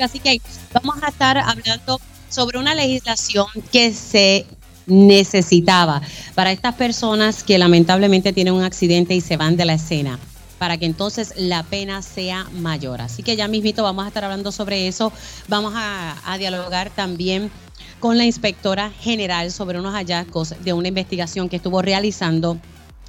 Así que vamos a estar hablando sobre una legislación que se necesitaba para estas personas que lamentablemente tienen un accidente y se van de la escena para que entonces la pena sea mayor. Así que ya mismito vamos a estar hablando sobre eso. Vamos a, a dialogar también con la inspectora general sobre unos hallazgos de una investigación que estuvo realizando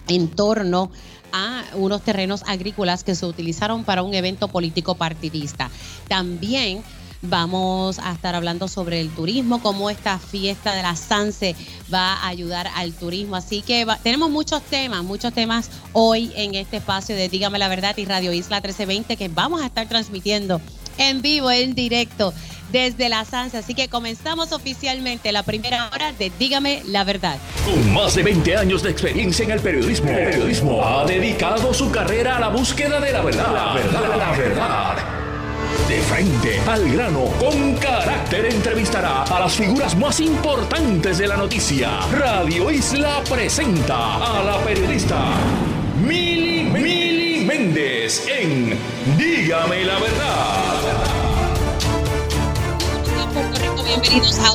en torno a unos terrenos agrícolas que se utilizaron para un evento político partidista. También Vamos a estar hablando sobre el turismo, cómo esta fiesta de la Sanse va a ayudar al turismo. Así que tenemos muchos temas, muchos temas hoy en este espacio de Dígame la Verdad y Radio Isla 1320 que vamos a estar transmitiendo en vivo, en directo desde la Sanse. Así que comenzamos oficialmente la primera hora de Dígame la Verdad. Con más de 20 años de experiencia en el periodismo, el periodismo ha dedicado su carrera a la búsqueda de la verdad. La verdad, la verdad. De frente al grano, con carácter entrevistará a las figuras más importantes de la noticia. Radio Isla presenta a la periodista Mili, Mili Méndez en Dígame la verdad. Bienvenidos a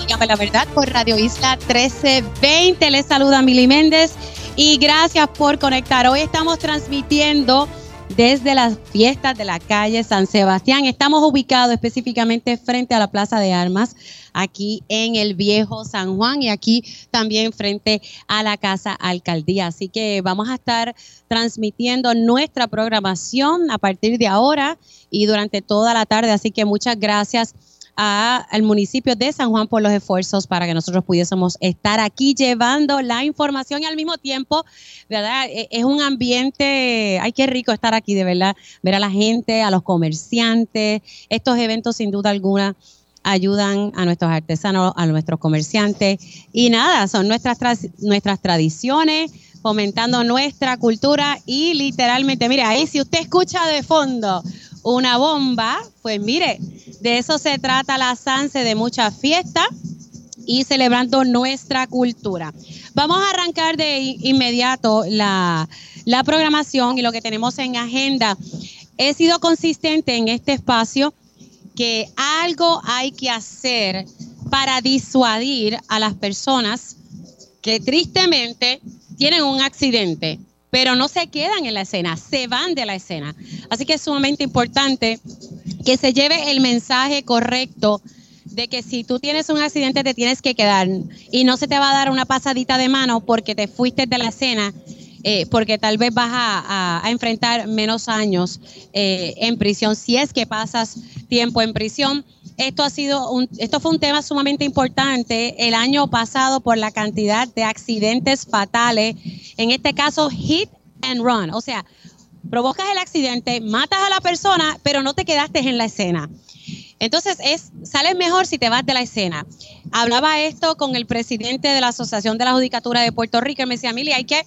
Dígame la verdad por Radio Isla 1320. Les saluda Mili Méndez y gracias por conectar. Hoy estamos transmitiendo desde las fiestas de la calle San Sebastián. Estamos ubicados específicamente frente a la Plaza de Armas, aquí en el viejo San Juan y aquí también frente a la Casa Alcaldía. Así que vamos a estar transmitiendo nuestra programación a partir de ahora y durante toda la tarde. Así que muchas gracias al municipio de San Juan por los esfuerzos para que nosotros pudiésemos estar aquí llevando la información y al mismo tiempo, ¿verdad? E, es un ambiente, ay, qué rico estar aquí, de verdad, ver a la gente, a los comerciantes. Estos eventos, sin duda alguna, ayudan a nuestros artesanos, a nuestros comerciantes. Y nada, son nuestras, nuestras tradiciones, fomentando nuestra cultura y literalmente, mire, ahí si usted escucha de fondo una bomba, pues mire, de eso se trata la SANSE, de mucha fiesta y celebrando nuestra cultura. Vamos a arrancar de inmediato la, la programación y lo que tenemos en agenda. He sido consistente en este espacio que algo hay que hacer para disuadir a las personas que tristemente tienen un accidente pero no se quedan en la escena, se van de la escena. Así que es sumamente importante que se lleve el mensaje correcto de que si tú tienes un accidente te tienes que quedar y no se te va a dar una pasadita de mano porque te fuiste de la escena, eh, porque tal vez vas a, enfrentar menos años eh, en prisión si es que pasas tiempo en prisión. Esto ha sido esto fue un tema sumamente importante el año pasado por la cantidad de accidentes fatales. En este caso, hit and run. O sea, provocas el accidente, matas a la persona, pero no te quedaste en la escena. Entonces, es, sales mejor si te vas de la escena. Hablaba esto con el presidente de la Asociación de la Judicatura de Puerto Rico y me decía, Mili, hay que,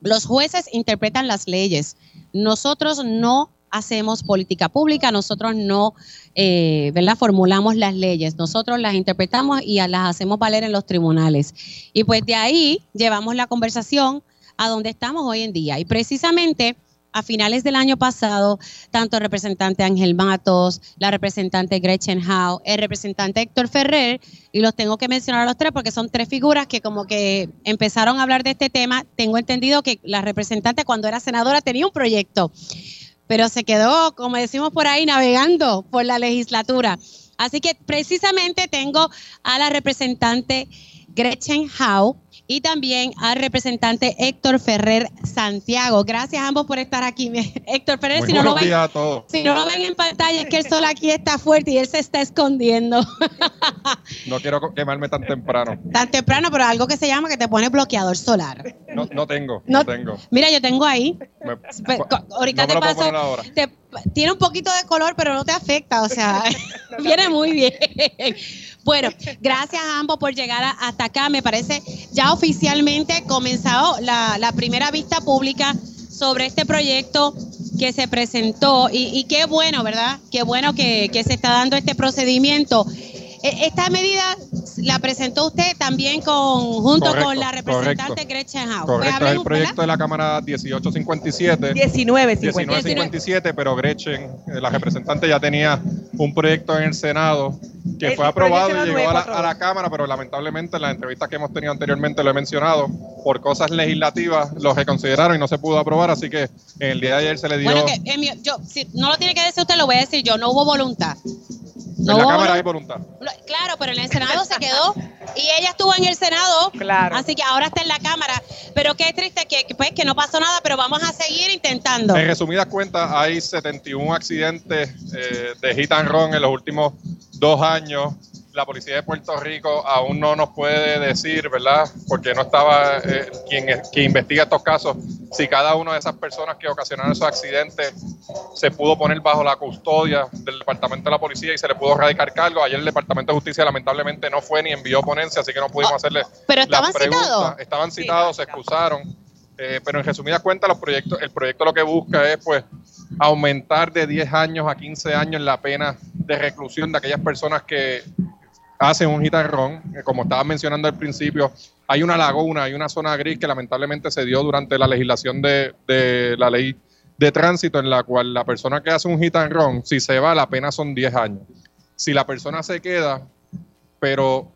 los jueces interpretan las leyes. Nosotros no hacemos política pública, nosotros no, eh, ¿verdad? Formulamos las leyes, nosotros las interpretamos y las hacemos valer en los tribunales. Y pues de ahí llevamos la conversación a donde estamos hoy en día. Y precisamente a finales del año pasado, tanto el representante Ángel Matos, la representante Gretchen Howe, el representante Héctor Ferrer, y los tengo que mencionar a los tres porque son tres figuras que como que empezaron a hablar de este tema. Tengo entendido que la representante cuando era senadora tenía un proyecto pero se quedó, como decimos por ahí, navegando por la legislatura. Así que precisamente tengo a la representante Gretchen Howe y también al representante Héctor Ferrer Santiago. Gracias a ambos por estar aquí. Héctor Ferrer, si no, lo ven, si no lo ven en pantalla, es que el sol aquí está fuerte y él se está escondiendo. no quiero quemarme tan temprano. Tan temprano, pero algo que se llama que te pone bloqueador solar. No, no tengo, no, tengo. Mira, yo tengo ahí. ahorita te paso. tiene un poquito de color, pero no te afecta, o sea, viene muy bien. Bueno, gracias a ambos por llegar hasta acá. Me parece ya oficialmente comenzado la, primera vista pública sobre este proyecto que se presentó y, qué bueno, ¿verdad? Qué bueno que, se está dando este procedimiento. E, esta medida la presentó usted también con junto con la representante Gretchen House. Pues correcto, es el proyecto de la Cámara 1857. 1957. 1957, pero Gretchen, eh, la representante, ya tenía un proyecto en el Senado que fue aprobado y llegó a la, Cámara, pero lamentablemente en las entrevistas que hemos tenido anteriormente lo he mencionado, por cosas legislativas lo reconsideraron y no se pudo aprobar, así que en el día de ayer se le dio... Bueno, que, yo, si no lo tiene que decir usted, lo voy a decir yo, no hubo voluntad. No en la Cámara hay voluntad. Claro, pero en el Senado se quedó y ella estuvo en el Senado, claro. así que ahora está en la Cámara. Pero qué triste que, pues, que no pasó nada, pero vamos a seguir intentando. En resumidas cuentas, hay 71 accidentes eh, de hit and run en los últimos dos años la policía de Puerto Rico aún no nos puede decir, ¿verdad? Porque no estaba eh, quien, quien investiga estos casos, si cada una de esas personas que ocasionaron esos accidentes se pudo poner bajo la custodia del Departamento de la Policía y se le pudo radicar cargo. Ayer el Departamento de Justicia lamentablemente no fue ni envió ponencia, así que no pudimos ah, hacerle pero estaban Citados. Estaban citados, se excusaron. Eh, pero en resumidas cuentas, los proyectos, el proyecto lo que busca es pues aumentar de 10 años a 15 años la pena de reclusión de aquellas personas que hacen un gitarrón, como estaba mencionando al principio, hay una laguna, hay una zona gris que lamentablemente se dio durante la legislación de, la ley de tránsito en la cual la persona que hace un and si se va, la pena son 10 años. Si la persona se queda, pero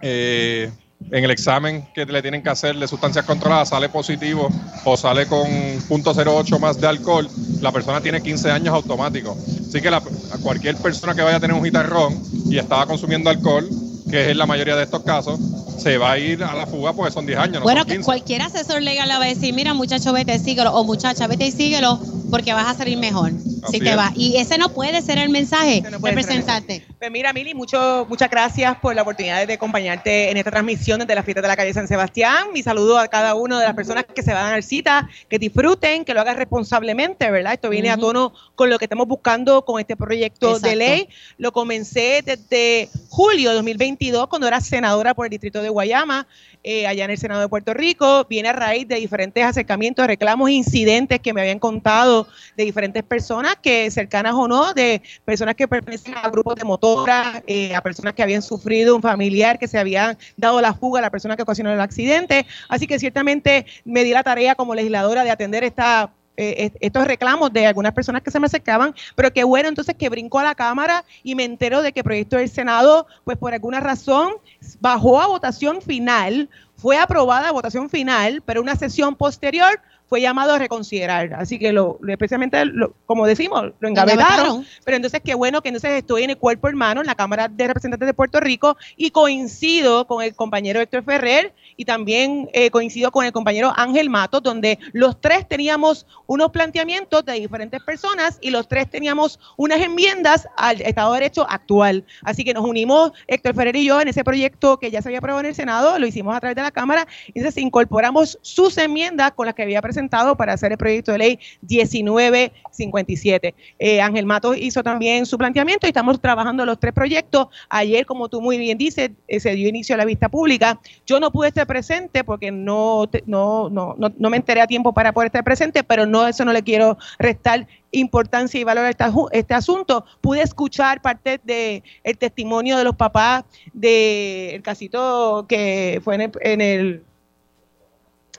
eh, en el examen que le tienen que hacer de sustancias controladas sale positivo o sale con .08 más de alcohol, la persona tiene 15 años automático. Así que la, cualquier persona que vaya a tener un gitarrón y estaba consumiendo alcohol, que es la mayoría de estos casos, se va a ir a la fuga porque son 10 años. bueno, cualquier asesor legal le va a decir, mira muchacho, vete, síguelo, o muchacha, vete y síguelo, porque vas a salir mejor. si te va. Y ese no puede ser el mensaje, representante. Pues mira, Mili, mucho, muchas gracias por la oportunidad de acompañarte en esta transmisión de la fiesta de la calle San Sebastián. Mi saludo a cada una de las personas que se van a dar cita, que disfruten, que lo hagan responsablemente, ¿verdad? Esto viene a tono con lo que estamos buscando con este proyecto de ley. Lo comencé desde julio de 2022, cuando era senadora por el distrito de Guayama, eh, allá en el Senado de Puerto Rico. Viene a raíz de diferentes acercamientos, reclamos, incidentes que me habían contado de diferentes personas, que cercanas o no, de personas que pertenecen a grupos de motoras, eh, a personas que habían sufrido un familiar, que se habían dado la fuga a la persona que ocasionó el accidente. Así que ciertamente me di la tarea como legisladora de atender esta eh, estos reclamos de algunas personas que se me acercaban, pero qué bueno entonces que brinco a la Cámara y me entero de que el proyecto del Senado, pues por alguna razón, bajó a votación final, fue aprobada a votación final, pero una sesión posterior fue llamado a reconsiderar. Así que lo, especialmente, como decimos, lo engavetaron. Pero entonces qué bueno que entonces estoy en el cuerpo hermano, en la Cámara de Representantes de Puerto Rico, y coincido con el compañero Héctor Ferrer y también eh, coincido con el compañero Ángel Mato, donde los tres teníamos unos planteamientos de diferentes personas y los tres teníamos unas enmiendas al Estado de Derecho actual. Así que nos unimos Héctor Ferrer y yo en ese proyecto que ya se había aprobado en el Senado, lo hicimos a través de la Cámara, y entonces incorporamos sus enmiendas con las que había presentado para hacer el proyecto de ley 1957. Eh, Ángel Matos hizo también su planteamiento y estamos trabajando los tres proyectos. Ayer, como tú muy bien dices, eh, se dio inicio a la vista pública. Yo no pude estar presente porque no, no, no, no, me enteré a tiempo para poder estar presente, pero no eso no le quiero restar importancia y valor a este, asunto. Pude escuchar parte del el testimonio de los papás del casito que fue en el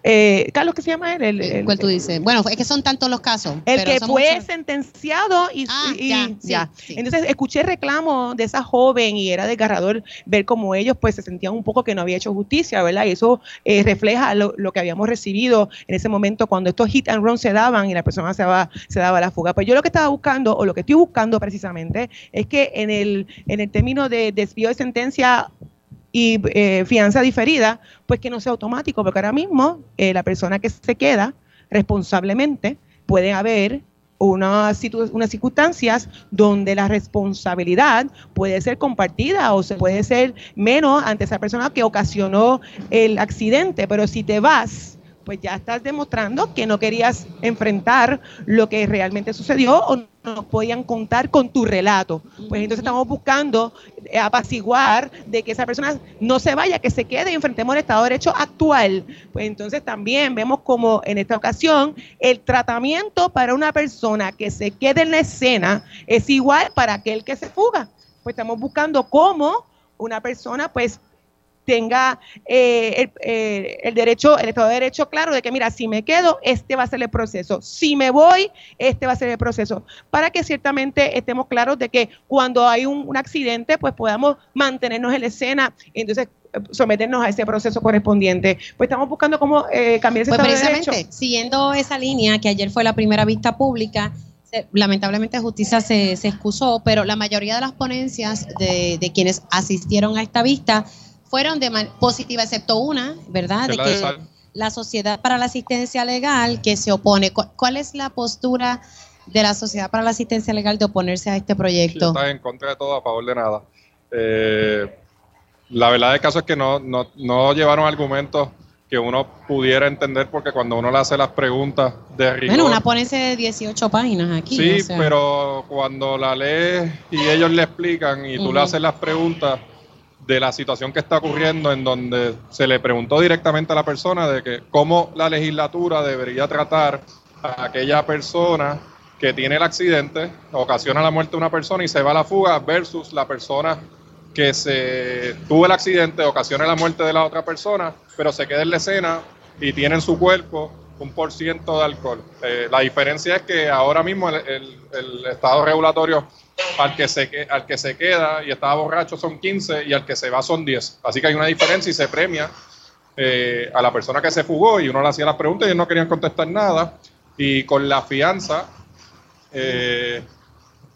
eh, Carlos, ¿qué se llama él? El, ¿Cuál tú dices? Bueno, es que son tantos los casos. El que fue sentenciado y, ah, ya. Entonces escuché reclamo de esa joven y era desgarrador ver cómo ellos pues se sentían un poco que no había hecho justicia, ¿verdad? Y eso eh, refleja lo, que habíamos recibido en ese momento cuando estos hit and run se daban y la persona se, daba, se daba la fuga. Pues yo lo que estaba buscando, o lo que estoy buscando precisamente, es que en el, en el término de desvío de sentencia y eh, fianza diferida, pues que no sea automático, porque ahora mismo eh, la persona que se queda responsablemente puede haber unas, unas circunstancias donde la responsabilidad puede ser compartida o se puede ser menos ante esa persona que ocasionó el accidente, pero si te vas pues ya estás demostrando que no querías enfrentar lo que realmente sucedió o no podían contar con tu relato. Pues entonces estamos buscando apaciguar de que esa persona no se vaya, que se quede y enfrentemos el Estado de Derecho actual. Pues entonces también vemos como en esta ocasión el tratamiento para una persona que se quede en la escena es igual para aquel que se fuga. Pues estamos buscando cómo una persona pues tenga eh, el, eh, el derecho, el Estado de Derecho claro de que, mira, si me quedo, este va a ser el proceso. Si me voy, este va a ser el proceso. Para que ciertamente estemos claros de que cuando hay un, un accidente, pues podamos mantenernos en la escena. Entonces, eh, someternos a ese proceso correspondiente. Pues estamos buscando cómo eh, cambiar ese Pues Estado de precisamente, Derecho. siguiendo esa línea, que ayer fue la primera vista pública, se- lamentablemente justicia se, se excusó, pero la mayoría de las ponencias de, de quienes asistieron a esta vista fueron de man- positiva, excepto una, ¿verdad? De que la Sociedad para la Asistencia Legal que se opone. ¿Cu- ¿Cuál es la postura de la Sociedad para la Asistencia Legal de oponerse a este proyecto? Está en contra de todo, a favor de nada. Eh, la verdad del caso es que no, no, no llevaron argumentos que uno pudiera entender porque cuando uno le hace las preguntas de rigor... Bueno, una ponencia de 18 páginas aquí. sí, o sea. pero cuando la lees y ellos le explican y tú le haces las preguntas de la situación que está ocurriendo en donde se le preguntó directamente a la persona de que cómo la legislatura debería tratar a aquella persona que tiene el accidente, ocasiona la muerte de una persona y se va a la fuga versus la persona que se tuvo el accidente, ocasiona la muerte de la otra persona, pero se queda en la escena y tiene en su cuerpo un por ciento de alcohol. Eh, la diferencia es que ahora mismo el, estado regulatorio al que, se, al que se queda y estaba borracho son 15 y al que se va son 10. Así que hay una diferencia y se premia eh, a la persona que se fugó y uno le hacía las preguntas y ellos no querían contestar nada. Y con la fianza, eh,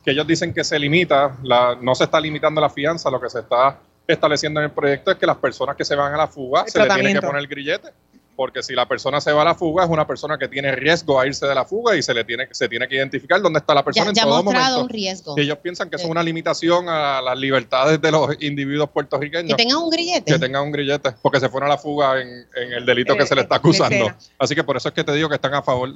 que ellos dicen que se limita, la, no se está limitando la fianza, lo que se está estableciendo en el proyecto es que las personas que se van a la fuga El se le tiene que poner el grillete. Porque si la persona se va a la fuga, es una persona que tiene riesgo a irse de la fuga y se le tiene, se tiene que identificar dónde está la persona ya, en ya ha todo mostrado un momento. riesgo. Y ellos piensan que eso es una limitación a las libertades de los individuos Que puertorriqueños. tengan un grillete. Que tengan un grillete, porque se fueron a la fuga en, en el delito Eh, que se le está la acusando. Así que por eso es que te digo que están a favor,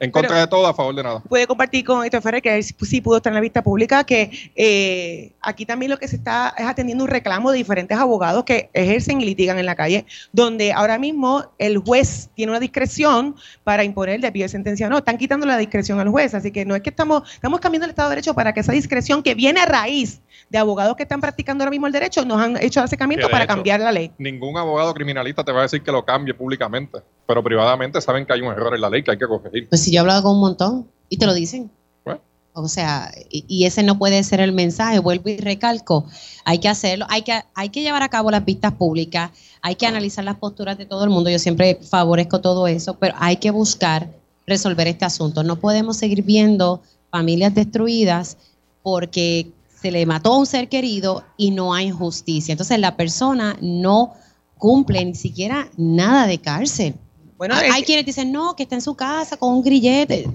en contra Pero- de todo, a favor de nada. puede compartir con Héctor Ferrer, que él sí pudo estar en la vista pública, que eh, aquí también lo que se está es atendiendo un reclamo de diferentes abogados que ejercen y litigan en la calle, donde ahora mismo el juez tiene una discreción para imponer de pie de sentencia o no. Están quitando la discreción al juez, así que no es que estamos, estamos cambiando el Estado de Derecho para que esa discreción que viene a raíz de abogados que están practicando ahora mismo el derecho nos han hecho acercamiento para hecho- cambiar la ley. Ningún abogado criminalista te va a decir que lo cambie públicamente, pero privadamente saben que hay un error en la ley que hay que corregir. Pues si yo he hablado con un montón y te lo dicen. Bueno. O sea, y, y ese no puede ser el mensaje, vuelvo y recalco. Hay que hacerlo, hay que, hay que llevar a cabo las vistas públicas, hay que analizar las posturas de todo el mundo. Yo siempre favorezco todo eso, pero hay que buscar resolver este asunto. No podemos seguir viendo familias destruidas porque se le mató a un ser querido y no hay justicia. Entonces la persona no cumple ni siquiera nada de cárcel. Bueno, hay, es- hay quienes dicen, no, que está en su casa con un grillete.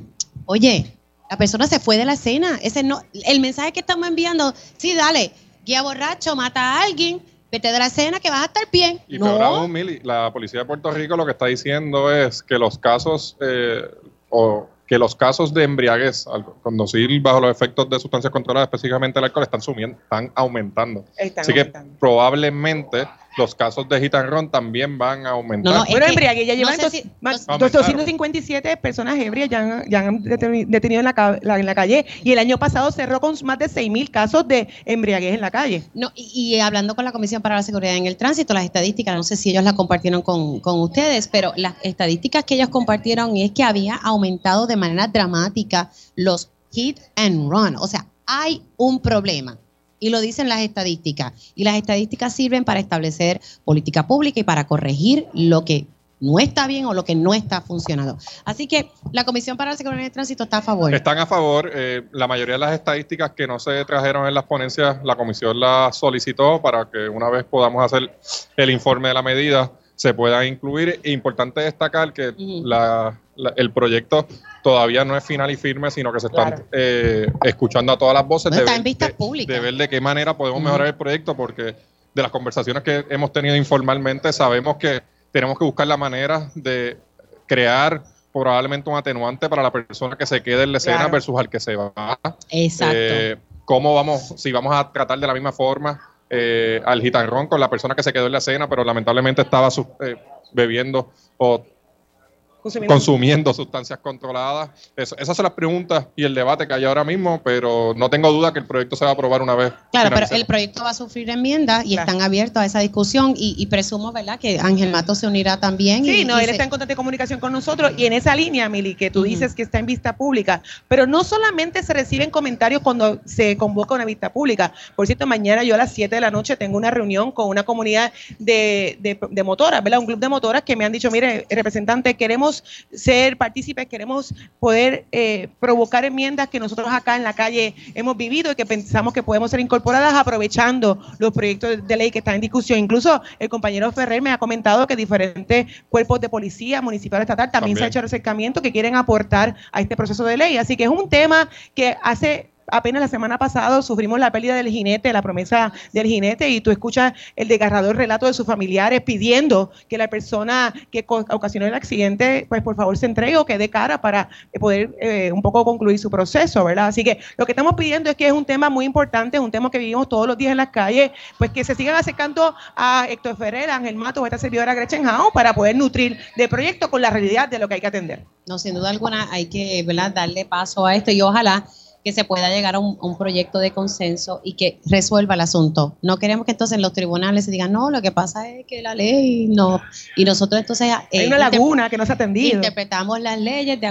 Oye, la persona se fue de la escena. Ese no, el mensaje que estamos enviando, sí, dale, guía borracho, mata a alguien, vete de la escena que vas a estar bien. Y peor no, aún, Mili, la policía de Puerto Rico lo que está diciendo es que los casos eh, o que los casos de embriaguez al conducir bajo los efectos de sustancias controladas, específicamente el alcohol, están subiendo, están aumentando. están Así que probablemente los casos de hit and run también van a aumentar. No, no, Bueno, embriaguez, ya no llevan sé dos- si- más- no- Aumentaron. 257 personas ebrias ya han, ya han deteni- detenido en la, la- en la calle y el año pasado cerró con más de 6 mil casos de embriaguez en la calle. No, y, y hablando con la Comisión para la Seguridad en el Tránsito, las estadísticas, no sé si ellos las compartieron con, con ustedes, pero las estadísticas que ellos compartieron es que había aumentado de manera dramática los hit and run. O sea, hay un problema. Y lo dicen las estadísticas. Y las estadísticas sirven para establecer política pública y para corregir lo que no está bien o lo que no está funcionando. Así que la Comisión para la Seguridad el Tránsito está a favor. Están a favor. eh, la mayoría de las estadísticas que no se trajeron en las ponencias, la comisión las solicitó para que una vez podamos hacer el informe de la medida se pueda incluir. Importante destacar que la- la- el proyecto todavía no es final y firme, sino que se están Claro. eh, escuchando a todas las voces No, de, está ver, de- públicas. de ver de qué manera podemos mejorar el proyecto, porque de las conversaciones que hemos tenido informalmente sabemos que tenemos que buscar la manera de crear probablemente un atenuante para la persona que se quede en la escena Claro. versus al que se va. Exacto. Eh, ¿Cómo vamos, si vamos a tratar de la misma forma eh, al gitanrón con la persona que se quedó en la escena, pero lamentablemente estaba su- eh, bebiendo o Consumiendo. consumiendo sustancias controladas. Eso- esas son las preguntas y el debate que hay ahora mismo, pero no tengo duda que el proyecto se va a aprobar una vez. Claro, pero el proyecto va a sufrir enmiendas y Claro. están abiertos a esa discusión y, y presumo, ¿verdad?, que Ángel Mato se unirá también. Sí, y- no, y él se- está en constante comunicación con nosotros y en esa línea, Mili, que tú dices que está en vista pública, pero no solamente se reciben comentarios cuando se convoca una vista pública. Por cierto, mañana yo a las 7 de la noche tengo una reunión con una comunidad de, de, de motoras, ¿verdad? Un club de motoras que me han dicho, mire, representante, queremos ser partícipes, queremos poder eh, provocar enmiendas que nosotros acá en la calle hemos vivido y que pensamos que podemos ser incorporadas aprovechando los proyectos de ley que están en discusión. Incluso el compañero Ferrer me ha comentado que diferentes cuerpos de policía municipal estatal también, se ha También. hecho acercamiento que quieren aportar a este proceso de ley. Así que es un tema que hace apenas la semana pasada sufrimos la pérdida del jinete, la promesa del jinete, y tú escuchas el desgarrador relato de sus familiares pidiendo que la persona que ocasionó el accidente, pues por favor se entregue o que dé cara para eh, poder eh, un poco concluir su proceso, ¿verdad? Así que lo que estamos pidiendo es que es un tema muy importante, es un tema que vivimos todos los días en las calles, pues que se sigan acercando a Héctor Ferrer, Ángel Mato a esta servidora Gretchen Hao para poder nutrir de proyecto con la realidad de lo que hay que atender. No, sin duda alguna hay que ¿verdad? darle paso a esto y ojalá que se pueda llegar a un, a un proyecto de consenso y que resuelva el asunto. No queremos que entonces los tribunales se digan, no, lo que pasa es que la ley no. Y nosotros entonces eh, hay una laguna que no se ha atendido. interpretamos las leyes de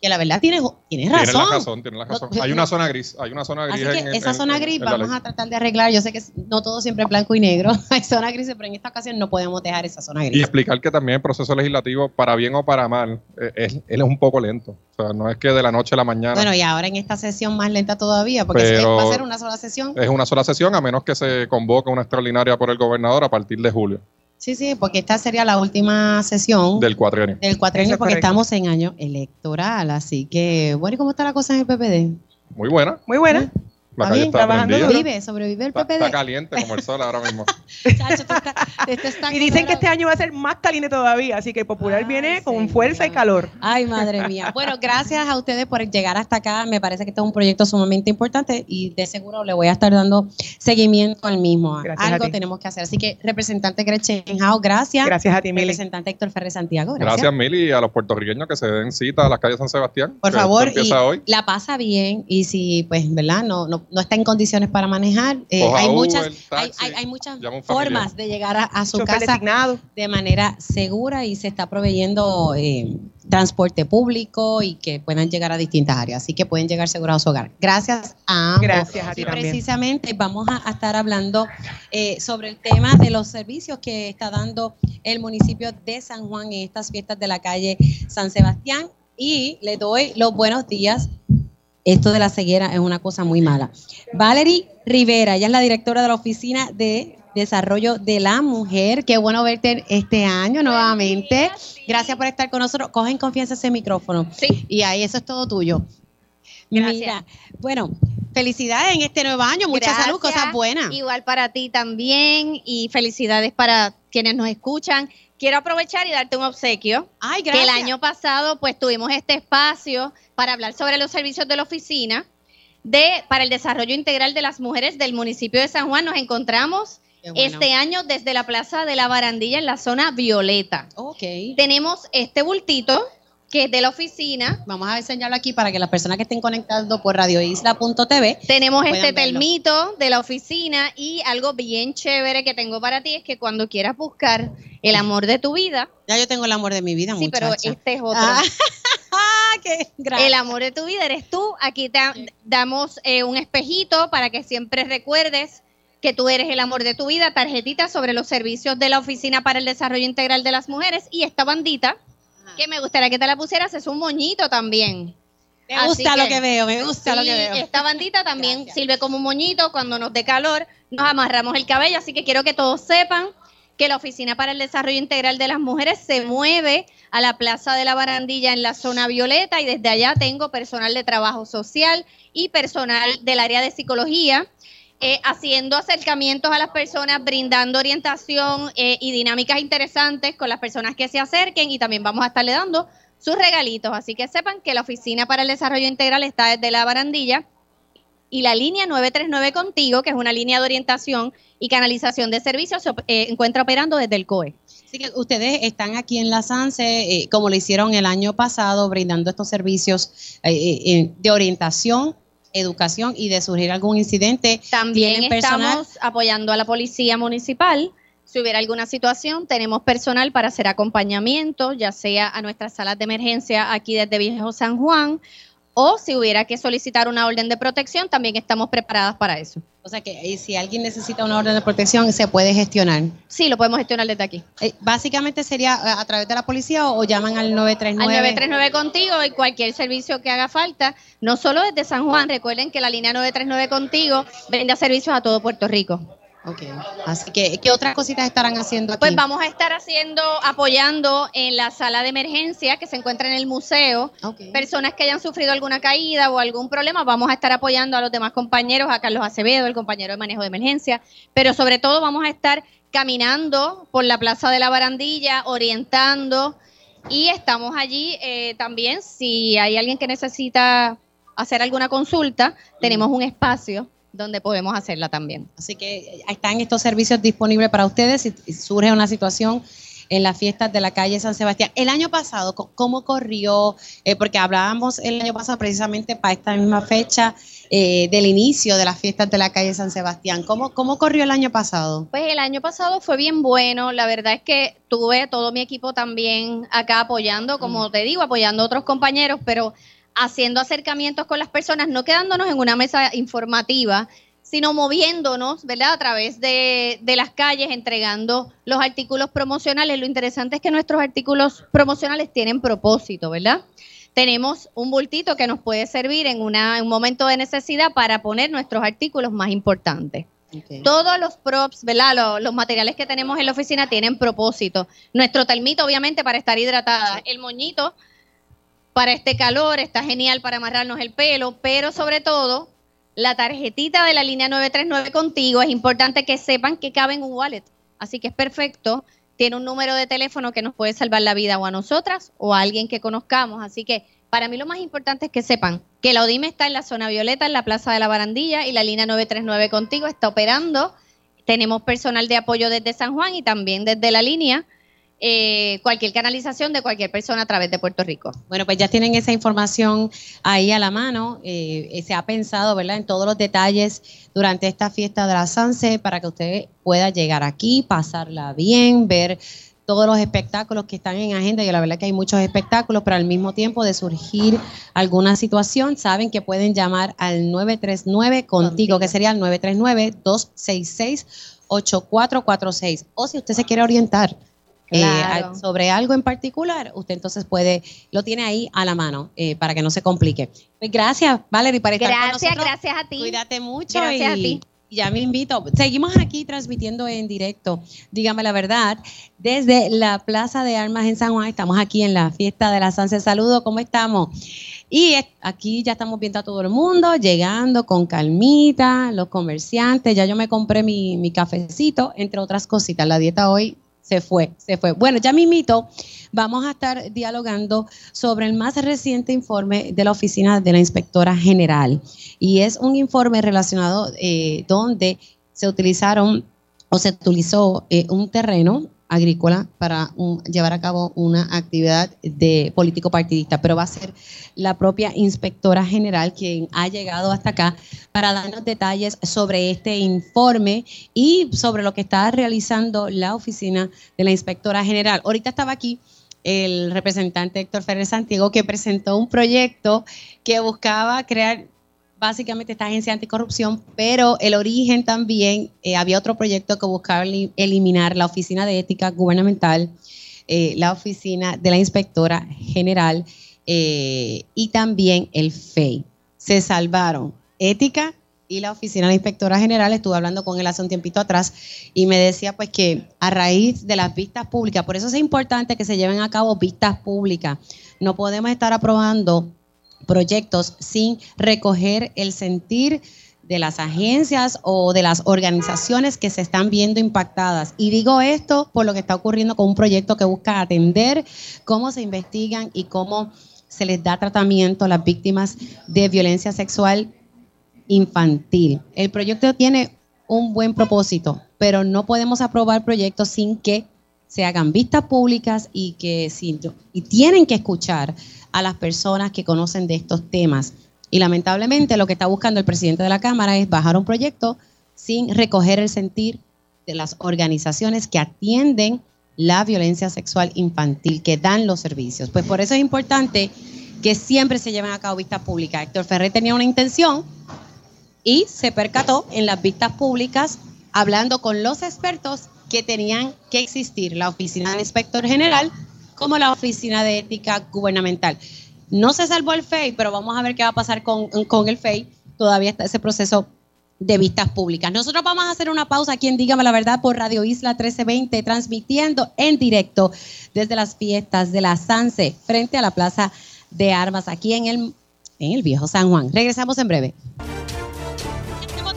que la verdad tienes, tienes razón. la razón, tienen la razón. No, Hay una zona gris, hay una zona Así gris. que en- en- esa en- zona gris en vamos a tratar de arreglar. Yo sé que no todo siempre es blanco y negro, hay zona gris, pero en esta ocasión no podemos dejar esa zona Y gris. explicar que también el proceso legislativo, para bien o para mal, eh, es, él es un poco lento. O sea, no es que de la noche a la mañana Bueno, y ahora en esta sesión más lenta todavía, porque Pero- va a ser una sola sesión. es una sola sesión, a menos que se convoque una extraordinaria por el gobernador a partir de julio Sí, sí, porque esta sería la última sesión del cuatrienio. del cuatrienio es porque correcto. estamos en año electoral, así que bueno, ¿y cómo está la cosa en el PPD? Muy buena. Muy buena. La ¿Está calle está Trabajando prendida. duro. Vive, sobrevive el PPD. está caliente como el sol ahora mismo. Chacho, tú estás- esto está Y dicen que este año va a ser más caliente todavía, así que el popular Ay, viene con fuerza y calor. Ay, madre mía. Bueno, gracias a ustedes por llegar hasta acá. Me parece que este es un proyecto sumamente importante y de seguro le voy a estar dando seguimiento al mismo. Gracias a Algo ti. tenemos que hacer. Así que, representante Gretchen Hao, gracias. Gracias a ti, Mili. Representante Héctor Ferrer Santiago, gracias. Gracias, Mili, y a los puertorriqueños que se den cita a las calles San Sebastián. Por favor, y empieza hoy. la pasa bien y si, pues, ¿verdad? No, no, no está en condiciones para manejar. eh, hay, Uber, muchas, hay, taxi, hay, hay muchas formas de llegar a, a su Chofer casa designado. de manera segura y se está proveyendo eh, transporte público y que puedan llegar a distintas áreas. Así que pueden llegar seguros a su hogar. Gracias a ambos. Gracias a ti Y también. precisamente vamos a, a estar hablando eh, sobre el tema de los servicios que está dando el municipio de San Juan en estas fiestas de la calle San Sebastián. Y le doy los buenos días. Esto de la ceguera es una cosa muy mala. Valerie Rivera, ella es la directora de la Oficina de Desarrollo de la Mujer. Qué bueno verte este año nuevamente. Gracias por estar con nosotros. Cogen confianza ese micrófono. Sí. Y ahí eso es todo tuyo. Gracias. Mira, bueno, felicidades en este nuevo año, mucha Gracias. salud, cosas buenas. Igual para ti también y felicidades para quienes nos escuchan. Quiero aprovechar y darte un obsequio. Ay, Que gracias. el año pasado pues tuvimos este espacio para hablar sobre los servicios de la oficina de para el desarrollo integral de las mujeres del municipio de San Juan. Nos encontramos bueno. este año desde la Plaza de la Barandilla en la zona Violeta. Ok. Tenemos este bultito que es de la oficina. Vamos a enseñarlo aquí para que las personas que estén conectando por radioisla.tv Tenemos este verlo. termito de la oficina y algo bien chévere que tengo para ti es que cuando quieras buscar el amor de tu vida, Ya yo tengo el amor de mi vida, sí, pero este es otro. Ah, ah, qué. El amor de tu vida eres tú. Aquí te damos eh, un espejito para que siempre recuerdes que tú eres el amor de tu vida, tarjetita sobre los servicios de la Oficina para el Desarrollo Integral de las Mujeres y esta bandita que me gustaría que te la pusieras es un moñito también. Me Así gusta lo que- que veo, me gusta lo que veo. esta bandita también Gracias. sirve como un moñito cuando nos dé calor, nos amarramos el cabello, así que quiero que todos sepan que la Oficina para el Desarrollo Integral de las Mujeres se mueve a la Plaza de la Barandilla en la zona violeta y desde allá tengo personal de trabajo social y personal del área de psicología. Eh, haciendo acercamientos a las personas, brindando orientación eh, y dinámicas interesantes con las personas que se acerquen y también vamos a estarle dando sus regalitos. Así que sepan que la Oficina para el Desarrollo Integral está desde la barandilla y la línea 939 Contigo, que es una línea de orientación y canalización de servicios, se eh, encuentra operando desde el COE. Así que ustedes están aquí en la SANSE, como lo hicieron el año pasado, brindando estos servicios de orientación educación y de surgir algún incidente. También estamos apoyando a la policía municipal. Si hubiera alguna situación, tenemos personal para hacer acompañamiento, ya sea a nuestras salas de emergencia aquí desde Viejo San Juan o si hubiera que solicitar una orden de protección, también estamos preparadas para eso. O sea que eh, si alguien necesita una orden de protección, se puede gestionar. Sí, lo podemos gestionar desde aquí. Eh, básicamente sería eh, a través de la policía o, llaman al 939. Al 939 contigo y cualquier servicio que haga falta, no solo desde San Juan, recuerden que la línea 939 contigo brinda servicios a todo Puerto Rico. Ok, así que, ¿qué otras cositas estarán haciendo aquí? Pues vamos a estar haciendo, apoyando en la sala de emergencia que se encuentra en el museo. Personas que hayan sufrido alguna caída o algún problema, vamos a estar apoyando a los demás compañeros, a Carlos Acevedo, el compañero de manejo de emergencia, pero sobre todo vamos a estar caminando por la Plaza de la Barandilla, orientando y estamos allí eh, también, si hay alguien que necesita hacer alguna consulta, tenemos un espacio donde podemos hacerla también. Así que están estos servicios disponibles para ustedes si surge una situación en las fiestas de la calle San Sebastián. El año pasado, ¿cómo corrió? Eh, porque hablábamos el año pasado precisamente para esta misma fecha eh, del inicio de las fiestas de la calle San Sebastián. ¿Cómo, ¿Cómo corrió el año pasado? Pues el año pasado fue bien bueno. La verdad es que tuve todo mi equipo también acá apoyando, como mm. te digo, apoyando a otros compañeros, pero haciendo acercamientos con las personas, no quedándonos en una mesa informativa, sino moviéndonos, ¿verdad? A través de, de, las calles, entregando los artículos promocionales. Lo interesante es que nuestros artículos promocionales tienen propósito, ¿verdad? Tenemos un bultito que nos puede servir en, una, un momento de necesidad para poner nuestros artículos más importantes. Todos los props, ¿verdad? Los, los, materiales que tenemos en la oficina tienen propósito. Nuestro termito, obviamente, para estar hidratada. El moñito para este calor, está genial para amarrarnos el pelo, pero sobre todo la tarjetita de la línea 939 contigo, es importante que sepan que cabe en un wallet. Así que es perfecto. Tiene un número de teléfono que nos puede salvar la vida o a nosotras o a alguien que conozcamos. Así que para mí lo más importante es que sepan que la ODIME está en la zona violeta, en la Plaza de la Barandilla y la línea 939 contigo está operando. Tenemos personal de apoyo desde San Juan y también desde la línea eh, cualquier canalización de cualquier persona a través de Puerto Rico. Bueno, pues ya tienen esa información ahí a la mano. Eh, se ha pensado, ¿verdad?, en todos los detalles durante esta fiesta de la Sanse para que usted pueda llegar aquí, pasarla bien, ver todos los espectáculos que están en agenda, y la verdad que hay muchos espectáculos, pero al mismo tiempo de surgir alguna situación, saben que pueden llamar al 939 contigo, que sería el 939-266-8446. O si usted se quiere orientar eh, sobre algo en particular, usted entonces puede, lo tiene ahí a la mano eh, para que no se complique. Pues gracias, Valerie, para estar Gracias, gracias a ti. Cuídate mucho. Gracias a ti. Ya me invito. Seguimos aquí transmitiendo en directo, dígame la verdad, desde la Plaza de Armas en San Juan. Estamos aquí en la fiesta de la Sanse. Saludos, ¿cómo estamos? Y aquí ya estamos viendo a todo el mundo, llegando con calmita, los comerciantes. Ya yo me compré mi, mi cafecito, entre otras cositas. La dieta hoy se fue, se fue. Bueno, ya mito, vamos a estar dialogando sobre el más reciente informe de la Oficina de la Inspectora General. Y es un informe relacionado eh, donde se utilizaron o se utilizó eh, un terreno agrícola para llevar a cabo una actividad de político partidista, pero va a ser la propia inspectora general quien ha llegado hasta acá para darnos detalles sobre este informe y sobre lo que está realizando la oficina de la inspectora general. Ahorita estaba aquí el representante Héctor Ferrer Santiago que presentó un proyecto que buscaba crear básicamente esta agencia anticorrupción, pero el origen también, eh, había otro proyecto que buscaba eliminar la oficina de ética gubernamental, eh, la oficina de la inspectora general eh, y también el FEI. Se salvaron ética y la oficina de la inspectora general, estuve hablando con él hace un tiempito atrás y me decía pues que a raíz de las vistas públicas, por eso es importante que se lleven a cabo vistas públicas, no podemos estar aprobando proyectos sin recoger el sentir de las agencias o de las organizaciones que se están viendo impactadas. Y digo esto por lo que está ocurriendo con un proyecto que busca atender cómo se investigan y cómo se les da tratamiento a las víctimas de violencia sexual infantil. El proyecto tiene un buen propósito, pero no podemos aprobar proyectos sin que se hagan vistas públicas y que y tienen que escuchar a las personas que conocen de estos temas. Y lamentablemente lo que está buscando el presidente de la Cámara es bajar un proyecto sin recoger el sentir de las organizaciones que atienden la violencia sexual infantil, que dan los servicios. Pues por eso es importante que siempre se lleven a cabo vistas públicas. Héctor Ferrer tenía una intención y se percató en las vistas públicas hablando con los expertos que tenían que existir la oficina del inspector general como la oficina de ética gubernamental. No se salvó el FEI, pero vamos a ver qué va a pasar con, con el FEI. Todavía está ese proceso de vistas públicas. Nosotros vamos a hacer una pausa aquí en Dígame la Verdad por Radio Isla 1320, transmitiendo en directo desde las fiestas de la Sanse frente a la Plaza de Armas aquí en el, en el viejo San Juan. Regresamos en breve.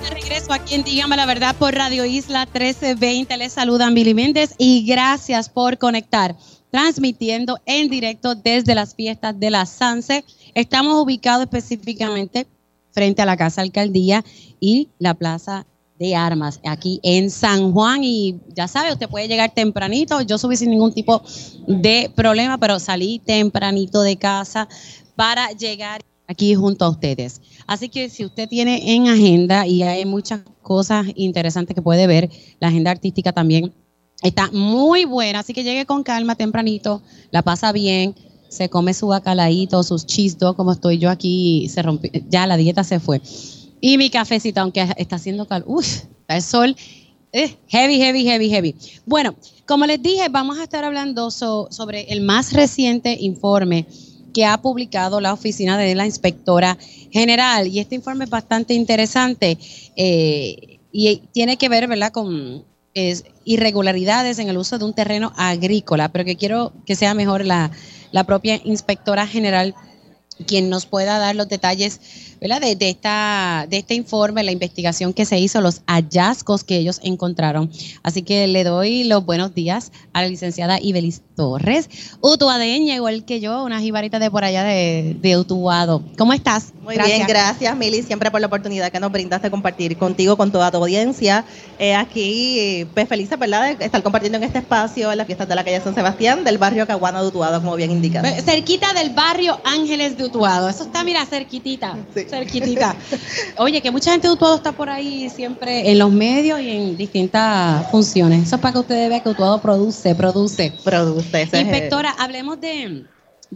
Regreso aquí en Dígame la Verdad por Radio Isla 1320. Les saludan Billy Méndez y gracias por conectar transmitiendo en directo desde las fiestas de la Sanse. Estamos ubicados específicamente frente a la Casa Alcaldía y la Plaza de Armas aquí en San Juan y ya sabe, usted puede llegar tempranito, yo subí sin ningún tipo de problema, pero salí tempranito de casa para llegar aquí junto a ustedes. Así que si usted tiene en agenda y hay muchas cosas interesantes que puede ver, la agenda artística también está muy buena, así que llegue con calma tempranito, la pasa bien, se come su bacalaíto, sus cheese como estoy yo aquí, se rompió, ya la dieta se fue. Y mi cafecito, aunque está haciendo calor, uff, el sol, eh, heavy, heavy, heavy, heavy. Bueno, como les dije, vamos a estar hablando sobre el más reciente informe que ha publicado la oficina de la inspectora general. Y este informe es bastante interesante eh, y tiene que ver, ¿verdad?, con irregularidades en el uso de un terreno agrícola, pero que quiero que sea mejor la, la propia inspectora general quien nos pueda dar los detalles ¿verdad? De, esta, de este informe, la investigación que se hizo, los hallazgos que ellos encontraron. Así que le doy los buenos días a la licenciada Ibelis Torres, utuadeña, igual que yo, una jibarita de por allá de, de Utuado. ¿Cómo estás? Muy bien, gracias Mili, siempre por la oportunidad que nos brindaste de compartir contigo, con toda tu audiencia. Eh, aquí, pues feliz, ¿verdad?, de estar compartiendo en este espacio en las fiestas de la calle San Sebastián, del barrio Caguana de Utuado, como bien indicado. Cerquita del barrio Ángeles de Utuado. Eso está, mira, cerquitita. Sí cerquitita. Oye, que mucha gente de Utuado está por ahí siempre en los medios y en distintas funciones. Eso es para que ustedes vean que Utuado produce, produce. Produce. Inspectora, hablemos de,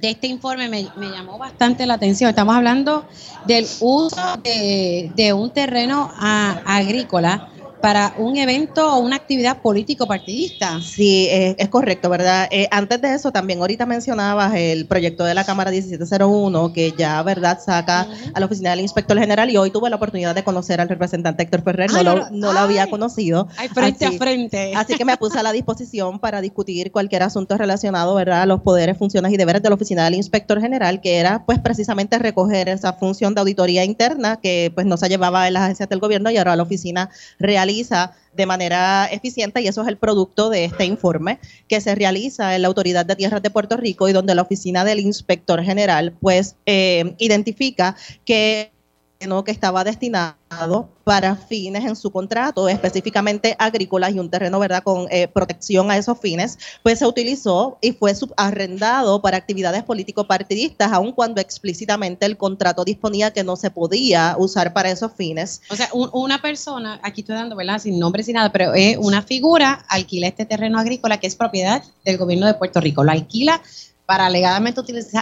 este informe, me, llamó bastante la atención. Estamos hablando del uso de, un terreno agrícola para un evento o una actividad político-partidista. Sí, es correcto, ¿verdad? Eh, antes de eso, también ahorita mencionabas el proyecto de la Cámara 1701, que ya, ¿verdad?, saca a la oficina del inspector general y hoy tuve la oportunidad de conocer al representante Héctor Ferrer, no, lo, no lo, había conocido. frente a frente. Así que me puse a la disposición para discutir cualquier asunto relacionado, ¿verdad?, a los poderes, funciones y deberes de la oficina del inspector general, que era, pues, precisamente recoger esa función de auditoría interna que, pues, no se llevaba en las agencias del gobierno y ahora la oficina de manera eficiente y eso es el producto de este informe que se realiza en la Autoridad de Tierras de Puerto Rico y donde la oficina del inspector general pues eh, identifica que que estaba destinado para fines en su contrato, específicamente agrícolas y un terreno, ¿verdad?, con eh, protección a esos fines, pues se utilizó y fue subarrendado para actividades político-partidistas, aun cuando explícitamente el contrato disponía que no se podía usar para esos fines. O sea, una persona, aquí estoy dando, ¿verdad?, sin nombre, sin nada, pero es una figura, alquila este terreno agrícola que es propiedad del gobierno de Puerto Rico, lo alquila para alegadamente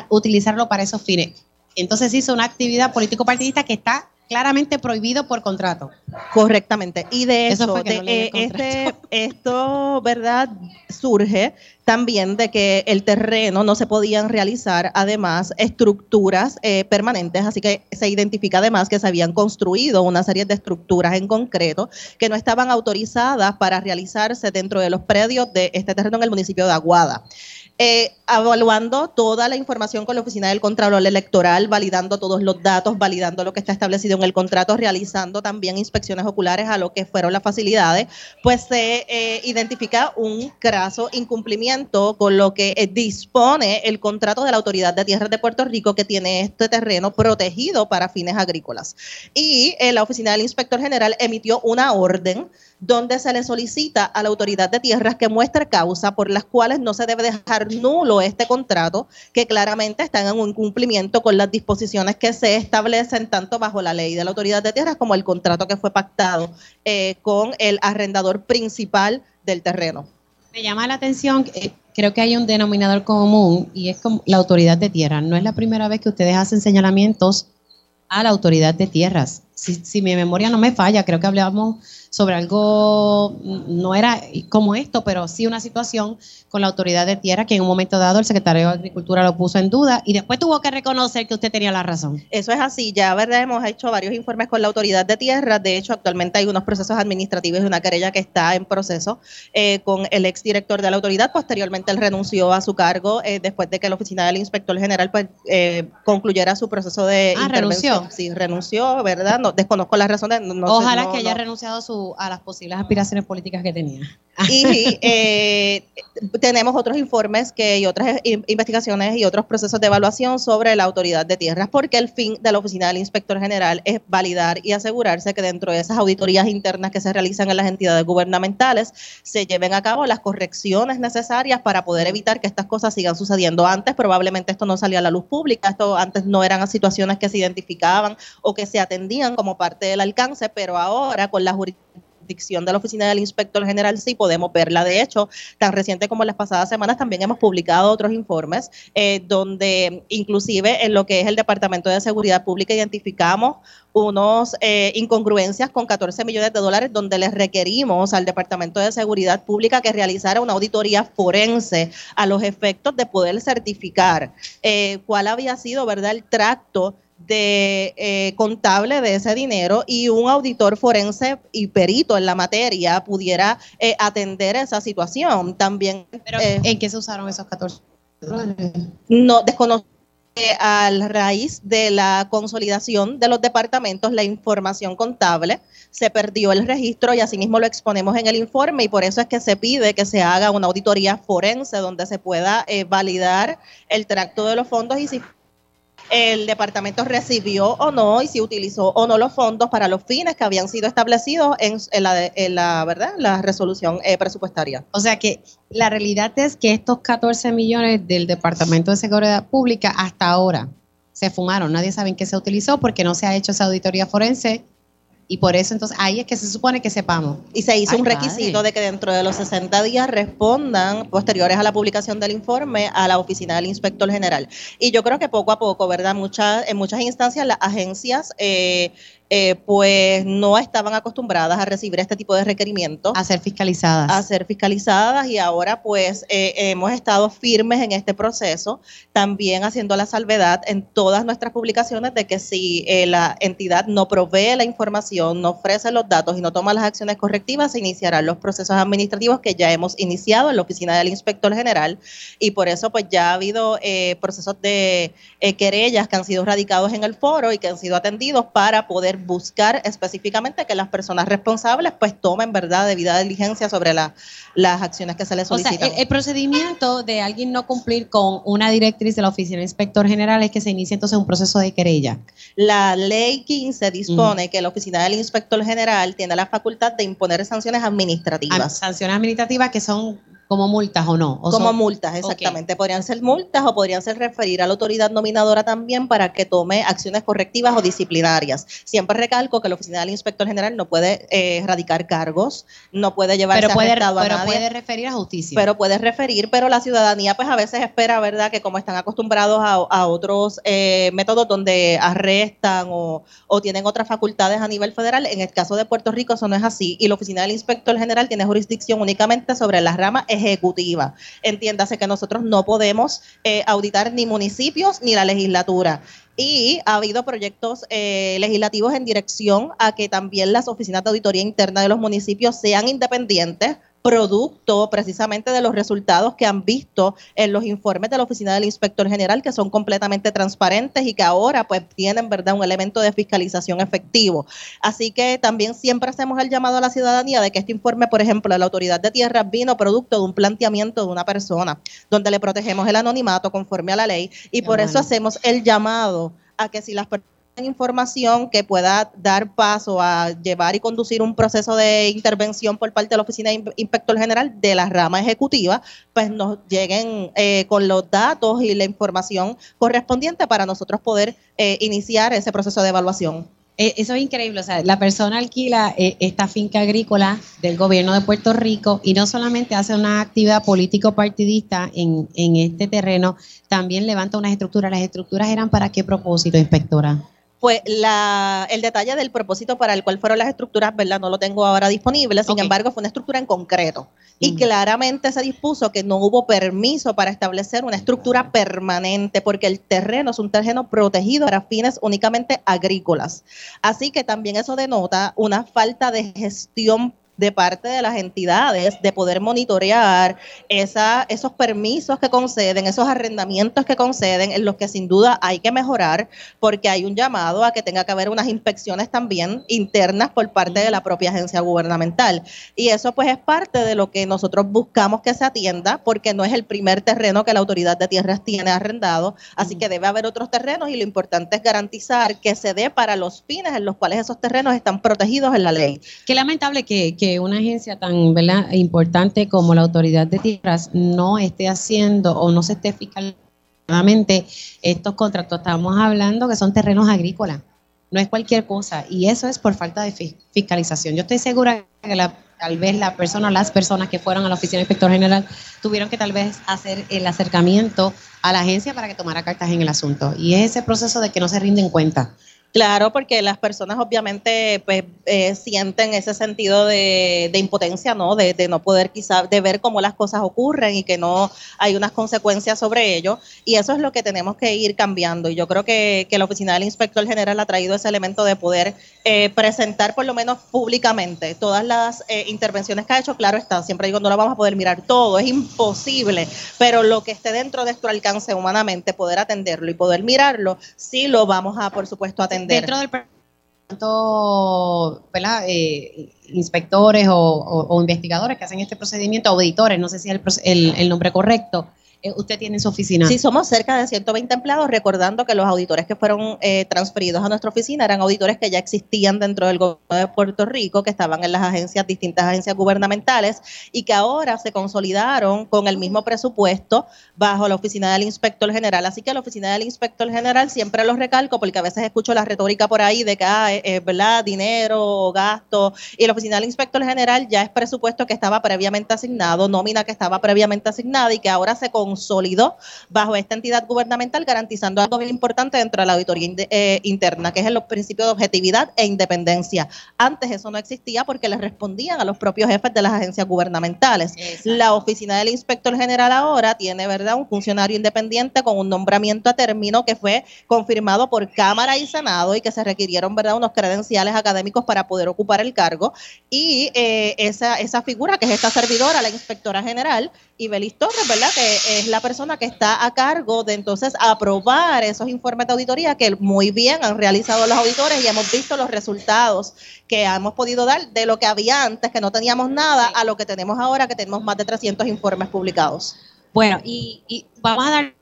utilizarlo para esos fines entonces hizo una actividad político-partidista que está claramente prohibido por contrato. Correctamente. Y de eso, eh, este, esto, ¿verdad? Surge también de que el terreno no se podían realizar además estructuras eh, permanentes, así que se identifica además que se habían construido una serie de estructuras en concreto que no estaban autorizadas para realizarse dentro de los predios de este terreno en el municipio de Aguada. Eh, evaluando toda la información con la Oficina del Contralor Electoral, validando todos los datos, validando lo que está establecido en el contrato, realizando también inspecciones oculares a lo que fueron las facilidades, pues se eh, identifica un caso incumplimiento con lo que eh, dispone el contrato de la Autoridad de Tierras de Puerto Rico que tiene este terreno protegido para fines agrícolas. Y la Oficina del Inspector General emitió una orden donde se le solicita a la autoridad de tierras que muestre causa por las cuales no se debe dejar nulo este contrato, que claramente está en un incumplimiento con las disposiciones que se establecen tanto bajo la ley de la autoridad de tierras como el contrato que fue pactado eh, con el arrendador principal del terreno. Me llama la atención, eh, creo que hay un denominador común y es la autoridad de tierras. No es la primera vez que ustedes hacen señalamientos a la autoridad de tierras. Si, si mi memoria no me falla, creo que hablamos sobre algo, no era como esto, pero sí una situación con la autoridad de tierra que en un momento dado el secretario de Agricultura lo puso en duda y después tuvo que reconocer que usted tenía la razón. Eso es así, ya verdad hemos hecho varios informes con la autoridad de tierra, de hecho actualmente hay unos procesos administrativos de una querella que está en proceso eh, con el exdirector de la autoridad, posteriormente él renunció a su cargo eh, después de que la oficina del inspector general pues eh, concluyera su proceso de ah, renunció. Sí, renunció, ¿verdad? No, desconozco las razones. Ojalá que haya renunciado a su a las posibles aspiraciones políticas que tenía. Y eh, tenemos otros informes que, y otras investigaciones y otros procesos de evaluación sobre la autoridad de tierras, porque el fin de la oficina del inspector general es validar y asegurarse que dentro de esas auditorías internas que se realizan en las entidades gubernamentales se lleven a cabo las correcciones necesarias para poder evitar que estas cosas sigan sucediendo. Antes probablemente esto no salía a la luz pública, esto antes no eran situaciones que se identificaban o que se atendían como parte del alcance, pero ahora con la jurisdicción dicción de la Oficina del Inspector General sí podemos verla. De hecho, tan reciente como las pasadas semanas también hemos publicado otros informes eh, donde inclusive en lo que es el Departamento de Seguridad Pública identificamos unos eh, incongruencias con 14 millones de dólares donde les requerimos al Departamento de Seguridad Pública que realizara una auditoría forense a los efectos de poder certificar eh, cuál había sido verdad el tracto de eh, contable de ese dinero y un auditor forense y perito en la materia pudiera eh, atender esa situación. También. Eh, ¿En qué se usaron esos 14 No, desconozco a raíz de la consolidación de los departamentos, la información contable, se perdió el registro y asimismo lo exponemos en el informe y por eso es que se pide que se haga una auditoría forense donde se pueda validar el tracto de los fondos y si el departamento recibió o no y si utilizó o no los fondos para los fines que habían sido establecidos en, la, ¿verdad? la resolución eh, presupuestaria. O sea que la realidad es que estos 14 millones del Departamento de Seguridad Pública hasta ahora se fumaron. Nadie sabe en qué se utilizó porque no se ha hecho esa auditoría forense y por eso entonces ahí es que se supone que sepamos. Y se hizo un requisito de que dentro de los 60 días respondan, posteriores a la publicación del informe, a la oficina del inspector general. Y yo creo que poco a poco, ¿verdad? Muchas, en muchas instancias las agencias eh, eh, pues no estaban acostumbradas a recibir este tipo de requerimientos. A ser fiscalizadas. A ser fiscalizadas y ahora pues eh, hemos estado firmes en este proceso, también haciendo la salvedad en todas nuestras publicaciones de que si eh, la entidad no provee la información, no ofrece los datos y no toma las acciones correctivas, se iniciarán los procesos administrativos que ya hemos iniciado en la oficina del inspector general y por eso pues ya ha habido procesos de querellas que han sido radicados en el foro y que han sido atendidos para poder buscar específicamente que las personas responsables pues tomen verdad debida diligencia sobre las acciones que se les solicitan. O sea, el, procedimiento de alguien no cumplir con una directriz de la Oficina de Inspector General es que se inicie entonces un proceso de querella. La ley 15 dispone que la Oficina del Inspector General tiene la facultad de imponer sanciones administrativas. sanciones administrativas que son como multas o no. como multas, exactamente. Podrían ser multas o podrían ser referir a la autoridad nominadora también para que tome acciones correctivas o disciplinarias. Siempre recalco que la oficina del inspector general no puede eh, erradicar cargos, no puede llevarse pero puede, a pero puede referir a justicia. Pero puede referir, pero la ciudadanía pues a veces espera, ¿verdad? Que como están acostumbrados a, otros eh, métodos donde arrestan o, o tienen otras facultades a nivel federal, en el caso de Puerto Rico eso no es así y la oficina del inspector general tiene jurisdicción únicamente sobre las ramas ejecutiva. Entiéndase que nosotros no podemos eh, auditar ni municipios ni la legislatura. Y ha habido proyectos eh, legislativos en dirección a que también las oficinas de auditoría interna de los municipios sean independientes producto precisamente de los resultados que han visto en los informes de la Oficina del Inspector General, que son completamente transparentes y que ahora pues tienen, ¿verdad?, un elemento de fiscalización efectivo. Así que también siempre hacemos el llamado a la ciudadanía de que este informe, por ejemplo, de la Autoridad de Tierras vino producto de un planteamiento de una persona, donde le protegemos el anonimato conforme a la ley y por eso hacemos el llamado a que si las personas información que pueda dar paso a llevar y conducir un proceso de intervención por parte de la Oficina de Inspector General de la rama ejecutiva, pues nos lleguen eh, con los datos y la información correspondiente para nosotros poder eh, iniciar ese proceso de evaluación. Eh, eso es increíble, o sea, la persona alquila esta finca agrícola del gobierno de Puerto Rico y no solamente hace una actividad político-partidista en, en este terreno, también levanta unas estructuras. ¿Las estructuras eran para qué propósito, inspectora? Pues la, el detalle del propósito para el cual fueron las estructuras, ¿verdad? No lo tengo ahora disponible, sin embargo fue una estructura en concreto. Y mm. claramente se dispuso que no hubo permiso para establecer una estructura permanente, porque el terreno es un terreno protegido para fines únicamente agrícolas. Así que también eso denota una falta de gestión de parte de las entidades de poder monitorear esa, esos permisos que conceden, esos arrendamientos que conceden, en los que sin duda hay que mejorar, porque hay un llamado a que tenga que haber unas inspecciones también internas por parte de la propia agencia gubernamental. Y eso pues es parte de lo que nosotros buscamos que se atienda, porque no es el primer terreno que la autoridad de tierras tiene arrendado, así que debe haber otros terrenos y lo importante es garantizar que se dé para los fines en los cuales esos terrenos están protegidos en la ley. Qué lamentable que que una agencia tan importante como la Autoridad de Tierras no esté haciendo o no se esté fiscalizando estos contratos. Estamos hablando que son terrenos agrícolas, no es cualquier cosa y eso es por falta de fiscalización. Yo estoy segura que tal vez la persona, las personas que fueron a la oficina del inspector general tuvieron que tal vez hacer el acercamiento a la agencia para que tomara cartas en el asunto. Y es ese proceso de que no se rinden cuenta. Claro, porque las personas obviamente pues eh, sienten ese sentido de, impotencia, ¿no? De, no poder quizás, de ver cómo las cosas ocurren y que no hay unas consecuencias sobre ello. Y eso es lo que tenemos que ir cambiando. Y yo creo que, la oficina del inspector general ha traído ese elemento de poder eh, presentar por lo menos públicamente todas las eh, intervenciones que ha hecho. Claro está, siempre digo, no la vamos a poder mirar todo, es imposible, pero lo que esté dentro de nuestro alcance humanamente, poder atenderlo y poder mirarlo, sí lo vamos a, por supuesto, atender Dentro del ¿verdad? Eh, inspectores o, investigadores que hacen este procedimiento, auditores, no sé si es el nombre correcto, usted tiene su oficina. Sí, somos cerca de 120 empleados, recordando que los auditores que fueron eh, transferidos a nuestra oficina eran auditores que ya existían dentro del gobierno de Puerto Rico, que estaban en las agencias, distintas agencias gubernamentales, y que ahora se consolidaron con el mismo presupuesto bajo la oficina del inspector general. Así que la oficina del inspector general siempre lo recalco, porque a veces escucho la retórica por ahí de que, ah, ¿verdad? Dinero, gasto, y la oficina del inspector general ya es presupuesto que estaba previamente asignado, nómina que estaba previamente asignada y que ahora se con consolidó bajo esta entidad gubernamental, garantizando algo bien importante dentro de la auditoría eh, interna, que es el principio de objetividad e independencia. Antes eso no existía porque le respondían a los propios jefes de las agencias gubernamentales. La oficina del inspector general ahora tiene, ¿verdad?, un funcionario independiente con un nombramiento a término que fue confirmado por Cámara y Senado y que se requirieron, ¿verdad?, unos credenciales académicos para poder ocupar el cargo. Y eh, esa, esa figura, que es esta servidora, la inspectora general, y Belis Torres, ¿verdad?, que es la persona que está a cargo de entonces aprobar esos informes de auditoría que muy bien han realizado los auditores y hemos visto los resultados que hemos podido dar de lo que había antes, que no teníamos nada, a lo que tenemos ahora, que tenemos más de 300 informes publicados. Bueno, y, vamos a dar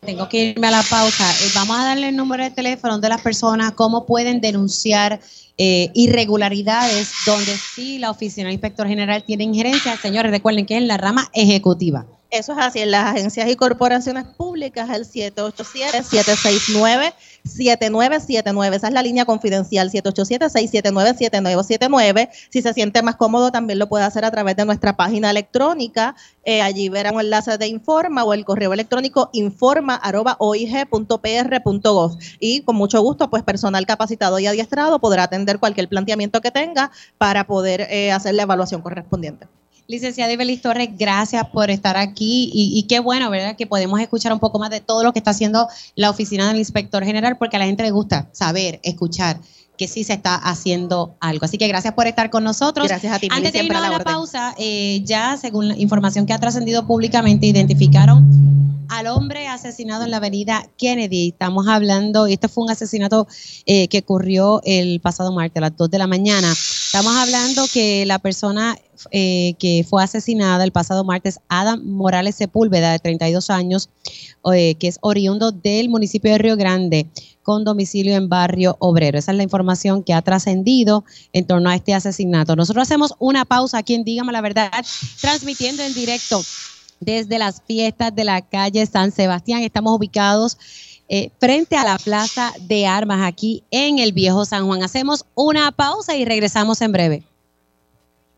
tengo que irme a la pausa. Eh, vamos a darle el número de teléfono de las personas, cómo pueden denunciar eh, irregularidades donde sí la oficina del inspector general tiene injerencia. Señores, recuerden que es en la rama ejecutiva. Eso es así, en las agencias y corporaciones públicas, el 787-769-7979. Esa es la línea confidencial, 787-679-7979. Si se siente más cómodo, también lo puede hacer a través de nuestra página electrónica. Eh, allí verán un enlace de Informa o el correo electrónico informa.oig.pr.gov. Y con mucho gusto, pues personal capacitado y adiestrado podrá atender cualquier planteamiento que tenga para poder eh, hacer la evaluación correspondiente. Licenciada Ibelis Torres, gracias por estar aquí y, qué bueno, ¿verdad? Que podemos escuchar un poco más de todo lo que está haciendo la oficina del inspector general porque a la gente le gusta saber, escuchar que sí se está haciendo algo. Así que gracias por estar con nosotros. Gracias a ti. Antes de irnos a la orden. pausa, eh, ya según la información que ha trascendido públicamente, identificaron al hombre asesinado en la avenida Kennedy. Estamos hablando, y este fue un asesinato eh, que ocurrió el pasado martes a las 2 de la mañana. Estamos hablando que la persona eh, que fue asesinada el pasado martes, Adam Morales Sepúlveda, de 32 años, eh, que es oriundo del municipio de Río Grande, con domicilio en barrio obrero. Esa es la información que ha trascendido en torno a este asesinato. Nosotros hacemos una pausa aquí en Dígame la Verdad, transmitiendo en directo desde las fiestas de la calle San Sebastián. Estamos ubicados eh, frente a la Plaza de Armas aquí en el Viejo San Juan. Hacemos una pausa y regresamos en breve.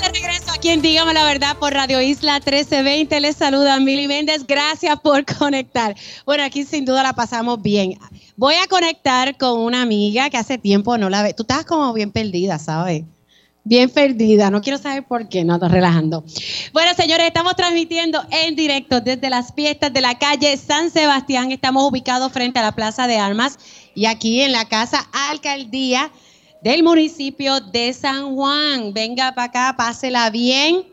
De regreso aquí en Dígame la Verdad por Radio Isla 1320. Les saluda Mili Méndez. Gracias por conectar. Bueno, aquí sin duda la pasamos bien. Voy a conectar con una amiga que hace tiempo no la ve. Tú estás como bien perdida, ¿sabes? Bien perdida, no quiero saber por qué, no, estoy relajando. Bueno, señores, estamos transmitiendo en directo desde las fiestas de la calle San Sebastián. Estamos ubicados frente a la Plaza de Armas y aquí en la Casa Alcaldía del municipio de San Juan. Venga para acá, pásela bien,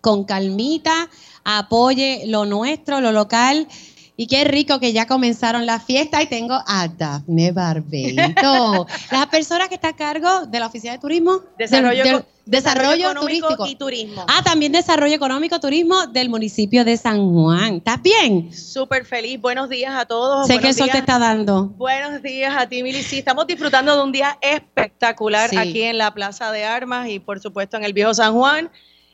con calmita, apoye lo nuestro, lo local. Y qué rico que ya comenzaron las fiestas y tengo a Dafne Barbeito, la persona que está a cargo de la Oficina de Turismo. Desarrollo, del- eco- del- desarrollo, económico turístico. y turismo. Ah, también desarrollo económico, turismo del municipio de San Juan. ¿Estás bien? Súper feliz. Buenos días a todos. sé que el sol te está dando. Buenos días a ti, Mili. Sí, estamos disfrutando de un día espectacular Sí. aquí en la Plaza de Armas y, por supuesto, en el Viejo San Juan,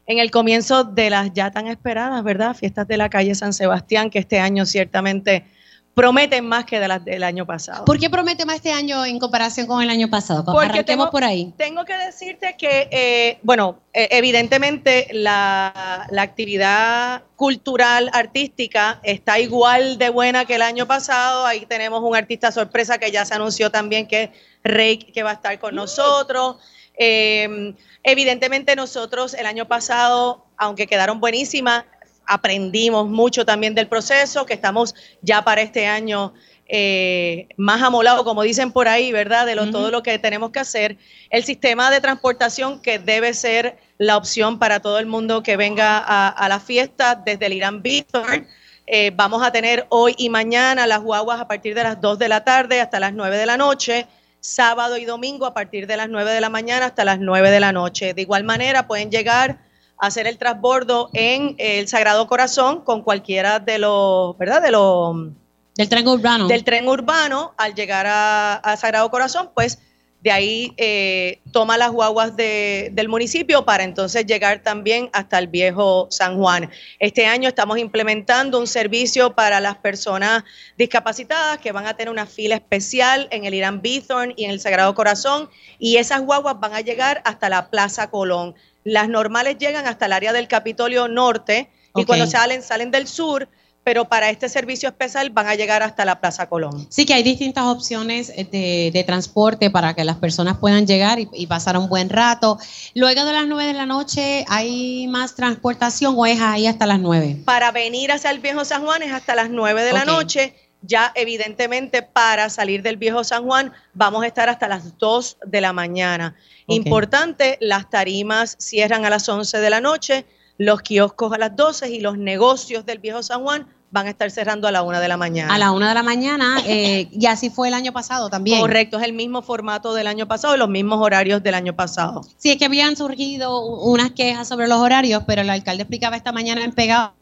en el comienzo de las ya tan esperadas, ¿verdad? Fiestas de la calle San Sebastián, que este año ciertamente prometen más que de las del año pasado. ¿Por qué promete más este año en comparación con el año pasado? Porque Arranquemos tengo- por ahí. Tengo que decirte que, eh, bueno, eh, evidentemente la, la actividad cultural, artística, está igual de buena que el año pasado. Ahí tenemos un artista sorpresa que ya se anunció también que es Rey, que va a estar con nosotros. Eh, evidentemente nosotros el año pasado, aunque quedaron buenísimas, aprendimos mucho también del proceso, que estamos ya para este año eh, más amolado, como dicen por ahí, ¿verdad? De lo, todo lo que tenemos que hacer. El sistema de transportación que debe ser la opción para todo el mundo que venga a, a la fiesta desde el Irán Víctor. Eh, vamos a tener hoy y mañana las guaguas a partir de las 2 de la tarde hasta las 9 de la noche, sábado y domingo a partir de las 9 de la mañana hasta las 9 de la noche. De igual manera pueden llegar a hacer el transbordo en el Sagrado Corazón con cualquiera de los, ¿verdad? De los Del tren urbano. del tren urbano al llegar a, a Sagrado Corazón, pues de ahí eh, toma las guaguas de- del municipio para entonces llegar también hasta el viejo San Juan. Este año estamos implementando un servicio para las personas discapacitadas que van a tener una fila especial en el Irán Bithorn y en el Sagrado Corazón y esas guaguas van a llegar hasta la Plaza Colón. Las normales llegan hasta el área del Capitolio Norte y cuando salen, salen del sur, pero para este servicio especial van a llegar hasta la Plaza Colón. Sí que hay distintas opciones eh, de, de transporte para que las personas puedan llegar y, y pasar un buen rato. Luego de las 9 de la noche, ¿hay más transportación o es ahí hasta las 9? Para venir hacia el Viejo San Juan es hasta las 9 de la noche. Ya evidentemente para salir del Viejo San Juan vamos a estar hasta las 2 de la mañana. Importante, las tarimas cierran a las 11 de la noche, los kioscos a las 12 y los negocios del Viejo San Juan van a estar cerrando a la 1 de la mañana. A la 1 de la mañana, eh, y así fue el año pasado también. Correcto, es el mismo formato del año pasado los mismos horarios del año pasado. Sí, es que habían surgido unas quejas sobre los horarios, pero el alcalde explicaba esta mañana en Pegados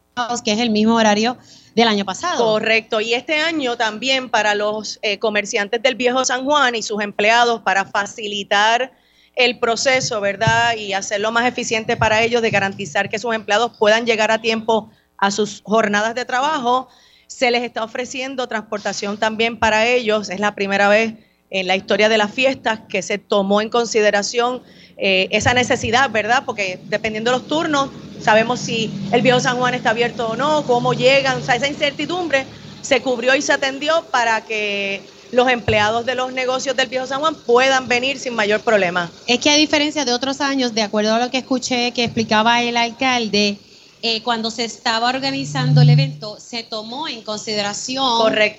que es el mismo horario del año pasado. Correcto. Y este año también para los eh, comerciantes del Viejo San Juan y sus empleados para facilitar el proceso, ¿verdad? Y hacerlo más eficiente para ellos de garantizar que sus empleados puedan llegar a tiempo a sus jornadas de trabajo. Se les está ofreciendo transportación también para ellos. Es la primera vez en la historia de las fiestas que se tomó en consideración eh, esa necesidad, ¿verdad? Porque dependiendo de los turnos, sabemos si el viejo San Juan está abierto o no, cómo llegan, o sea, esa incertidumbre se cubrió y se atendió para que los empleados de los negocios del Viejo San Juan puedan venir sin mayor problema. Es que a diferencia de otros años, de acuerdo a lo que escuché que explicaba el alcalde, eh, cuando se estaba organizando el evento, se tomó en consideración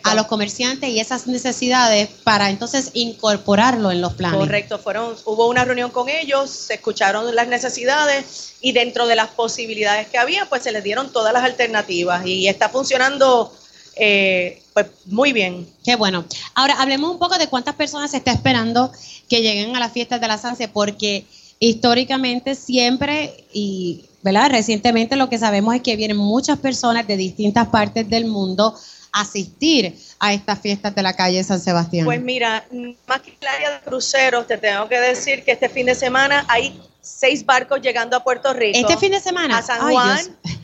a los comerciantes y esas necesidades para entonces incorporarlo en los planes. Correcto, fueron, hubo una reunión con ellos, se escucharon las necesidades y dentro de las posibilidades que había, pues se les dieron todas las alternativas y está funcionando eh, pues muy bien. Qué bueno. Ahora, hablemos un poco de cuántas personas se está esperando que lleguen a las fiestas de la Sanse, porque históricamente siempre y ¿verdad? recientemente lo que sabemos es que vienen muchas personas de distintas partes del mundo a asistir a estas fiestas de la calle San Sebastián. Pues mira, más que el área de cruceros, te tengo que decir que este fin de semana hay seis barcos llegando a Puerto Rico. Este fin de semana. A San Juan.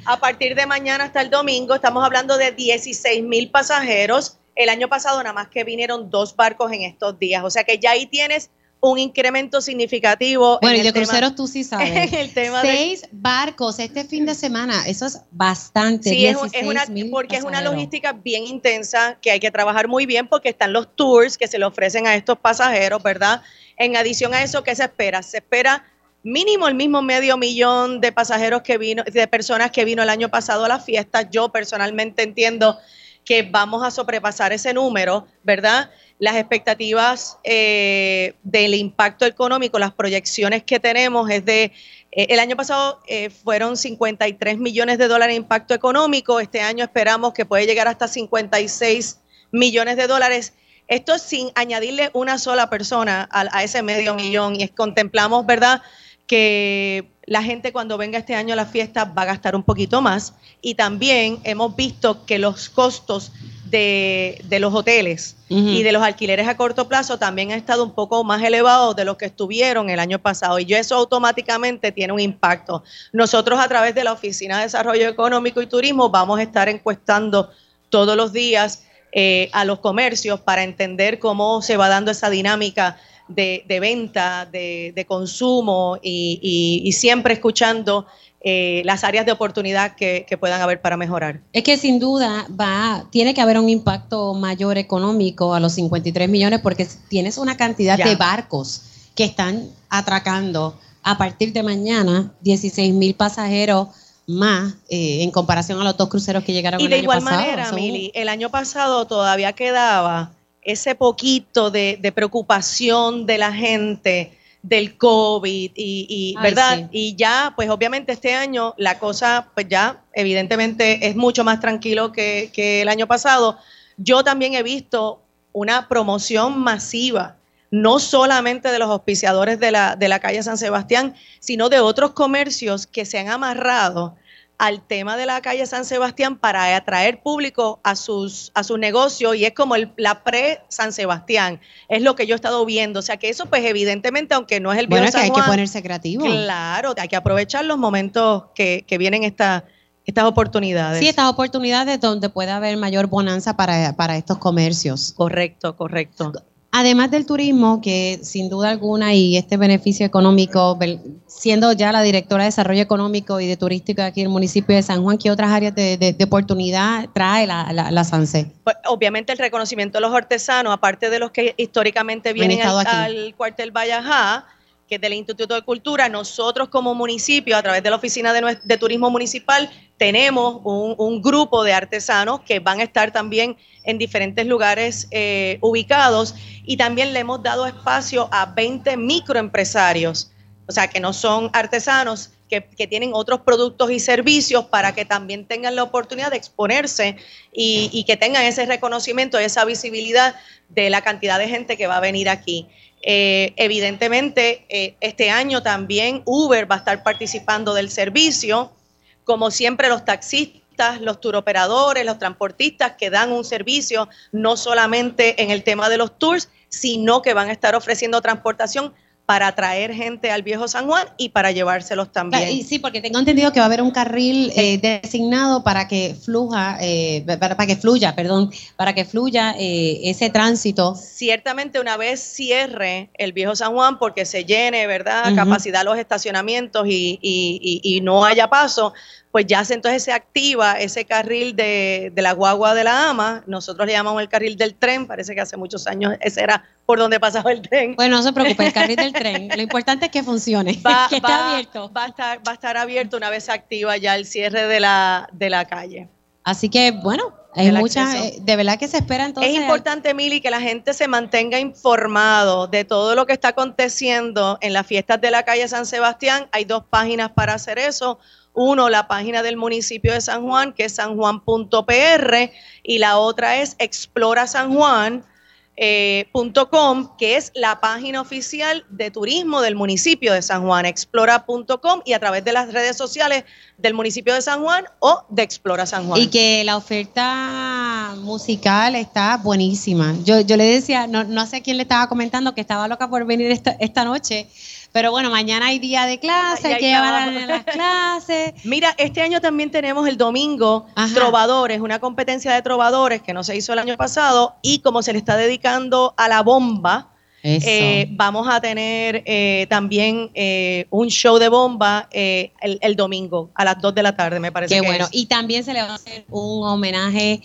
a partir de mañana hasta el domingo estamos hablando de 16 mil pasajeros. El año pasado nada más que vinieron dos barcos en estos días. O sea que ya ahí tienes un incremento significativo. Bueno, y de cruceros tú sí sabes. el tema Seis barcos este fin de semana, eso es bastante. Sí, es, una, porque es una logística bien intensa que hay que trabajar muy bien porque están los tours que se le ofrecen a estos pasajeros, ¿verdad? En adición a eso, ¿qué se espera? Se espera mínimo el mismo medio millón de pasajeros que vino, de personas que vino el año pasado a la fiesta. Yo personalmente entiendo que vamos a sobrepasar ese número, ¿verdad? Las expectativas eh, del impacto económico, las proyecciones que tenemos es de, eh, el año pasado eh, fueron 53 millones de dólares de impacto económico, este año esperamos que puede llegar hasta 56 millones de dólares. Esto sin añadirle una sola persona a, ese medio millón y contemplamos, ¿verdad? que la gente cuando venga este año a la fiesta va a gastar un poquito más y también hemos visto que los costos de, los hoteles y de los alquileres a corto plazo también han estado un poco más elevados de los que estuvieron el año pasado y eso automáticamente tiene un impacto. Nosotros a través de la Oficina de Desarrollo Económico y Turismo vamos a estar encuestando todos los días eh, a los comercios para entender cómo se va dando esa dinámica de, venta, de, consumo y, siempre escuchando eh, las áreas de oportunidad que, puedan haber para mejorar. Es que sin duda va, tiene que haber un impacto mayor económico a los 53 millones porque tienes una cantidad de barcos que están atracando a partir de mañana 16 mil pasajeros más eh, en comparación a los dos cruceros que llegaron y el año pasado. Y de igual manera, Mili, el año pasado todavía quedaba ese poquito de, preocupación de la gente del COVID y, ¿verdad? Y ya, pues obviamente este año la cosa, pues ya evidentemente es mucho más tranquilo que, el año pasado. Yo también he visto una promoción masiva, no solamente de los auspiciadores de la, de la calle San Sebastián, sino de otros comercios que se han amarrado al tema de la calle San Sebastián para atraer público a sus a su negocio y es como el, la pre San Sebastián es lo que yo he estado viendo o sea que eso pues evidentemente aunque no es el bueno es que hay que ponerse creativo claro hay que aprovechar los momentos que, que vienen esta estas oportunidades. Sí, estas oportunidades donde puede haber mayor bonanza para, para estos comercios. Correcto, correcto. Además del turismo, que sin duda alguna y este beneficio económico, siendo ya la directora de Desarrollo Económico y de Turístico aquí en el municipio de San Juan, ¿qué otras áreas de, oportunidad trae la, la, SANSE? Pues, obviamente el reconocimiento de los artesanos, aparte de los que históricamente vienen al, al, cuartel Vallajá, que es del Instituto de Cultura, nosotros como municipio, a través de la Oficina de, Turismo Municipal, tenemos un, grupo de artesanos que van a estar también en diferentes lugares eh, ubicados y también le hemos dado espacio a 20 microempresarios, o sea, que no son artesanos, que, tienen otros productos y servicios para que también tengan la oportunidad de exponerse y, y que tengan ese reconocimiento, esa visibilidad de la cantidad de gente que va a venir aquí. Eh, evidentemente, eh, este año también Uber va a estar participando del servicio, como siempre los taxistas, los turoperadores, los transportistas que dan un servicio no solamente en el tema de los tours, sino que van a estar ofreciendo transportación para traer gente al viejo San Juan y para llevárselos también. Y sí, porque tengo entendido que va a haber un carril eh, designado para que fluja, eh, para, para que fluya, perdón, para que fluya eh, ese tránsito. Ciertamente una vez cierre el viejo San Juan porque se llene, ¿verdad? Capacidad los estacionamientos y, y, y, y no haya paso, pues ya se, entonces se activa ese carril de, de, la guagua de la ama. Nosotros le llamamos el carril del tren, parece que hace muchos años ese era por donde pasaba el tren. Bueno, no se preocupe, el carril del tren. Lo importante es que funcione, va, que está abierto. Va a estar, va a estar abierto una vez activa ya el cierre de la, de la calle. Así que, bueno, hay muchas, eh, de verdad que se espera entonces. Es importante, Mili, que la gente se mantenga informado de todo lo que está aconteciendo en las fiestas de la calle San Sebastián. Hay dos páginas para hacer eso. Uno, la página del municipio de San Juan, que es sanjuan.pr, y la otra es Explora San Juan. Eh, que es la página oficial de turismo del municipio de San Juan, explora.com y a través de las redes sociales del municipio de San Juan o de Explora San Juan. Y que la oferta musical está buenísima. Yo, yo le decía, no, no sé quién le estaba comentando que estaba loca por venir esta, esta noche pero bueno, mañana hay día de clase, hay que llevar a las clases. Mira, este año también tenemos el domingo Ajá. Trovadores, una competencia de trovadores que no se hizo el año pasado y como se le está dedicando a la bomba, eh, vamos a tener eh, también eh, un show de bomba el, el, domingo a las 2 de la tarde, me parece. Qué que bueno. Es. Y también se le va a hacer un homenaje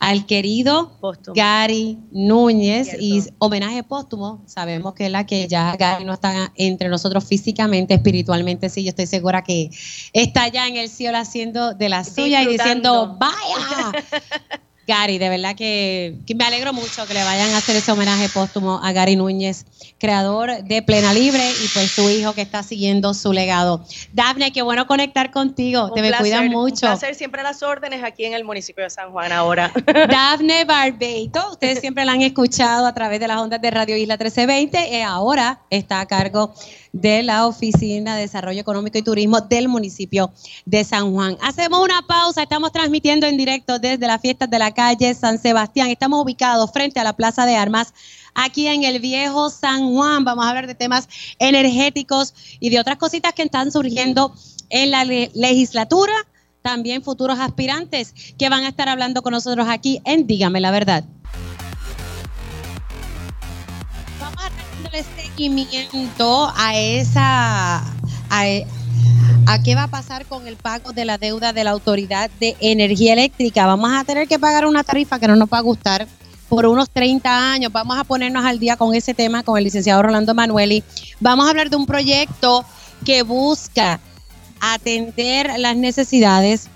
al querido póstumo. Gary Núñez Cierto. y homenaje póstumo. Sabemos que la que ya Gary no está entre nosotros físicamente, espiritualmente, sí, yo estoy segura que está ya en el cielo haciendo de la suya y diciendo, vaya. Gary, de verdad que, que, me alegro mucho que le vayan a hacer ese homenaje póstumo a Gary Núñez, creador de Plena Libre y pues su hijo que está siguiendo su legado. Dafne, qué bueno conectar contigo, un te placer, me cuidan mucho. Un placer siempre a las órdenes aquí en el municipio de San Juan ahora. Dafne Barbeito, ustedes siempre la han escuchado a través de las ondas de Radio Isla 1320 y ahora está a cargo de la Oficina de Desarrollo Económico y Turismo del municipio de San Juan. Hacemos una pausa, estamos transmitiendo en directo desde las fiestas de la calle San Sebastián. Estamos ubicados frente a la Plaza de Armas aquí en el viejo San Juan. Vamos a hablar de temas energéticos y de otras cositas que están surgiendo en la le legislatura. También futuros aspirantes que van a estar hablando con nosotros aquí en Dígame la Verdad. Seguimiento a esa... A, a qué va a pasar con el pago de la deuda de la Autoridad de Energía Eléctrica. Vamos a tener que pagar una tarifa que no nos va a gustar por unos 30 años. Vamos a ponernos al día con ese tema con el licenciado Rolando Manueli. Vamos a hablar de un proyecto que busca atender las necesidades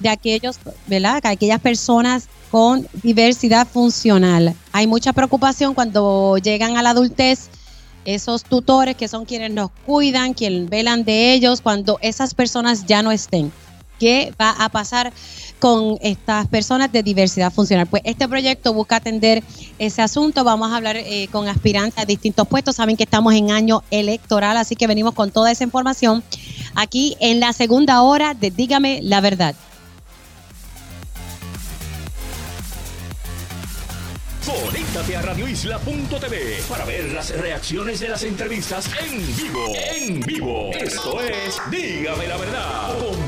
de aquellos, ¿verdad? Que aquellas personas con diversidad funcional. Hay mucha preocupación cuando llegan a la adultez esos tutores que son quienes nos cuidan, quienes velan de ellos, cuando esas personas ya no estén. ¿Qué va a pasar con estas personas de diversidad funcional? Pues este proyecto busca atender ese asunto. Vamos a hablar eh, con aspirantes a distintos puestos. Saben que estamos en año electoral, así que venimos con toda esa información aquí en la segunda hora de Dígame la verdad. Conéctate a radioisla.tv para ver las reacciones de las entrevistas en vivo. En vivo. Esto es Dígame la verdad con.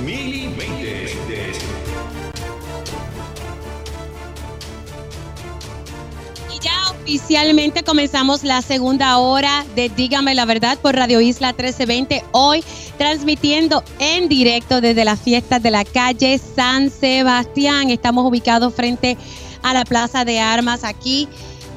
Y ya oficialmente comenzamos la segunda hora de Dígame la verdad por Radio Isla 1320. Hoy transmitiendo en directo desde las fiestas de la calle San Sebastián. Estamos ubicados frente a la Plaza de Armas aquí,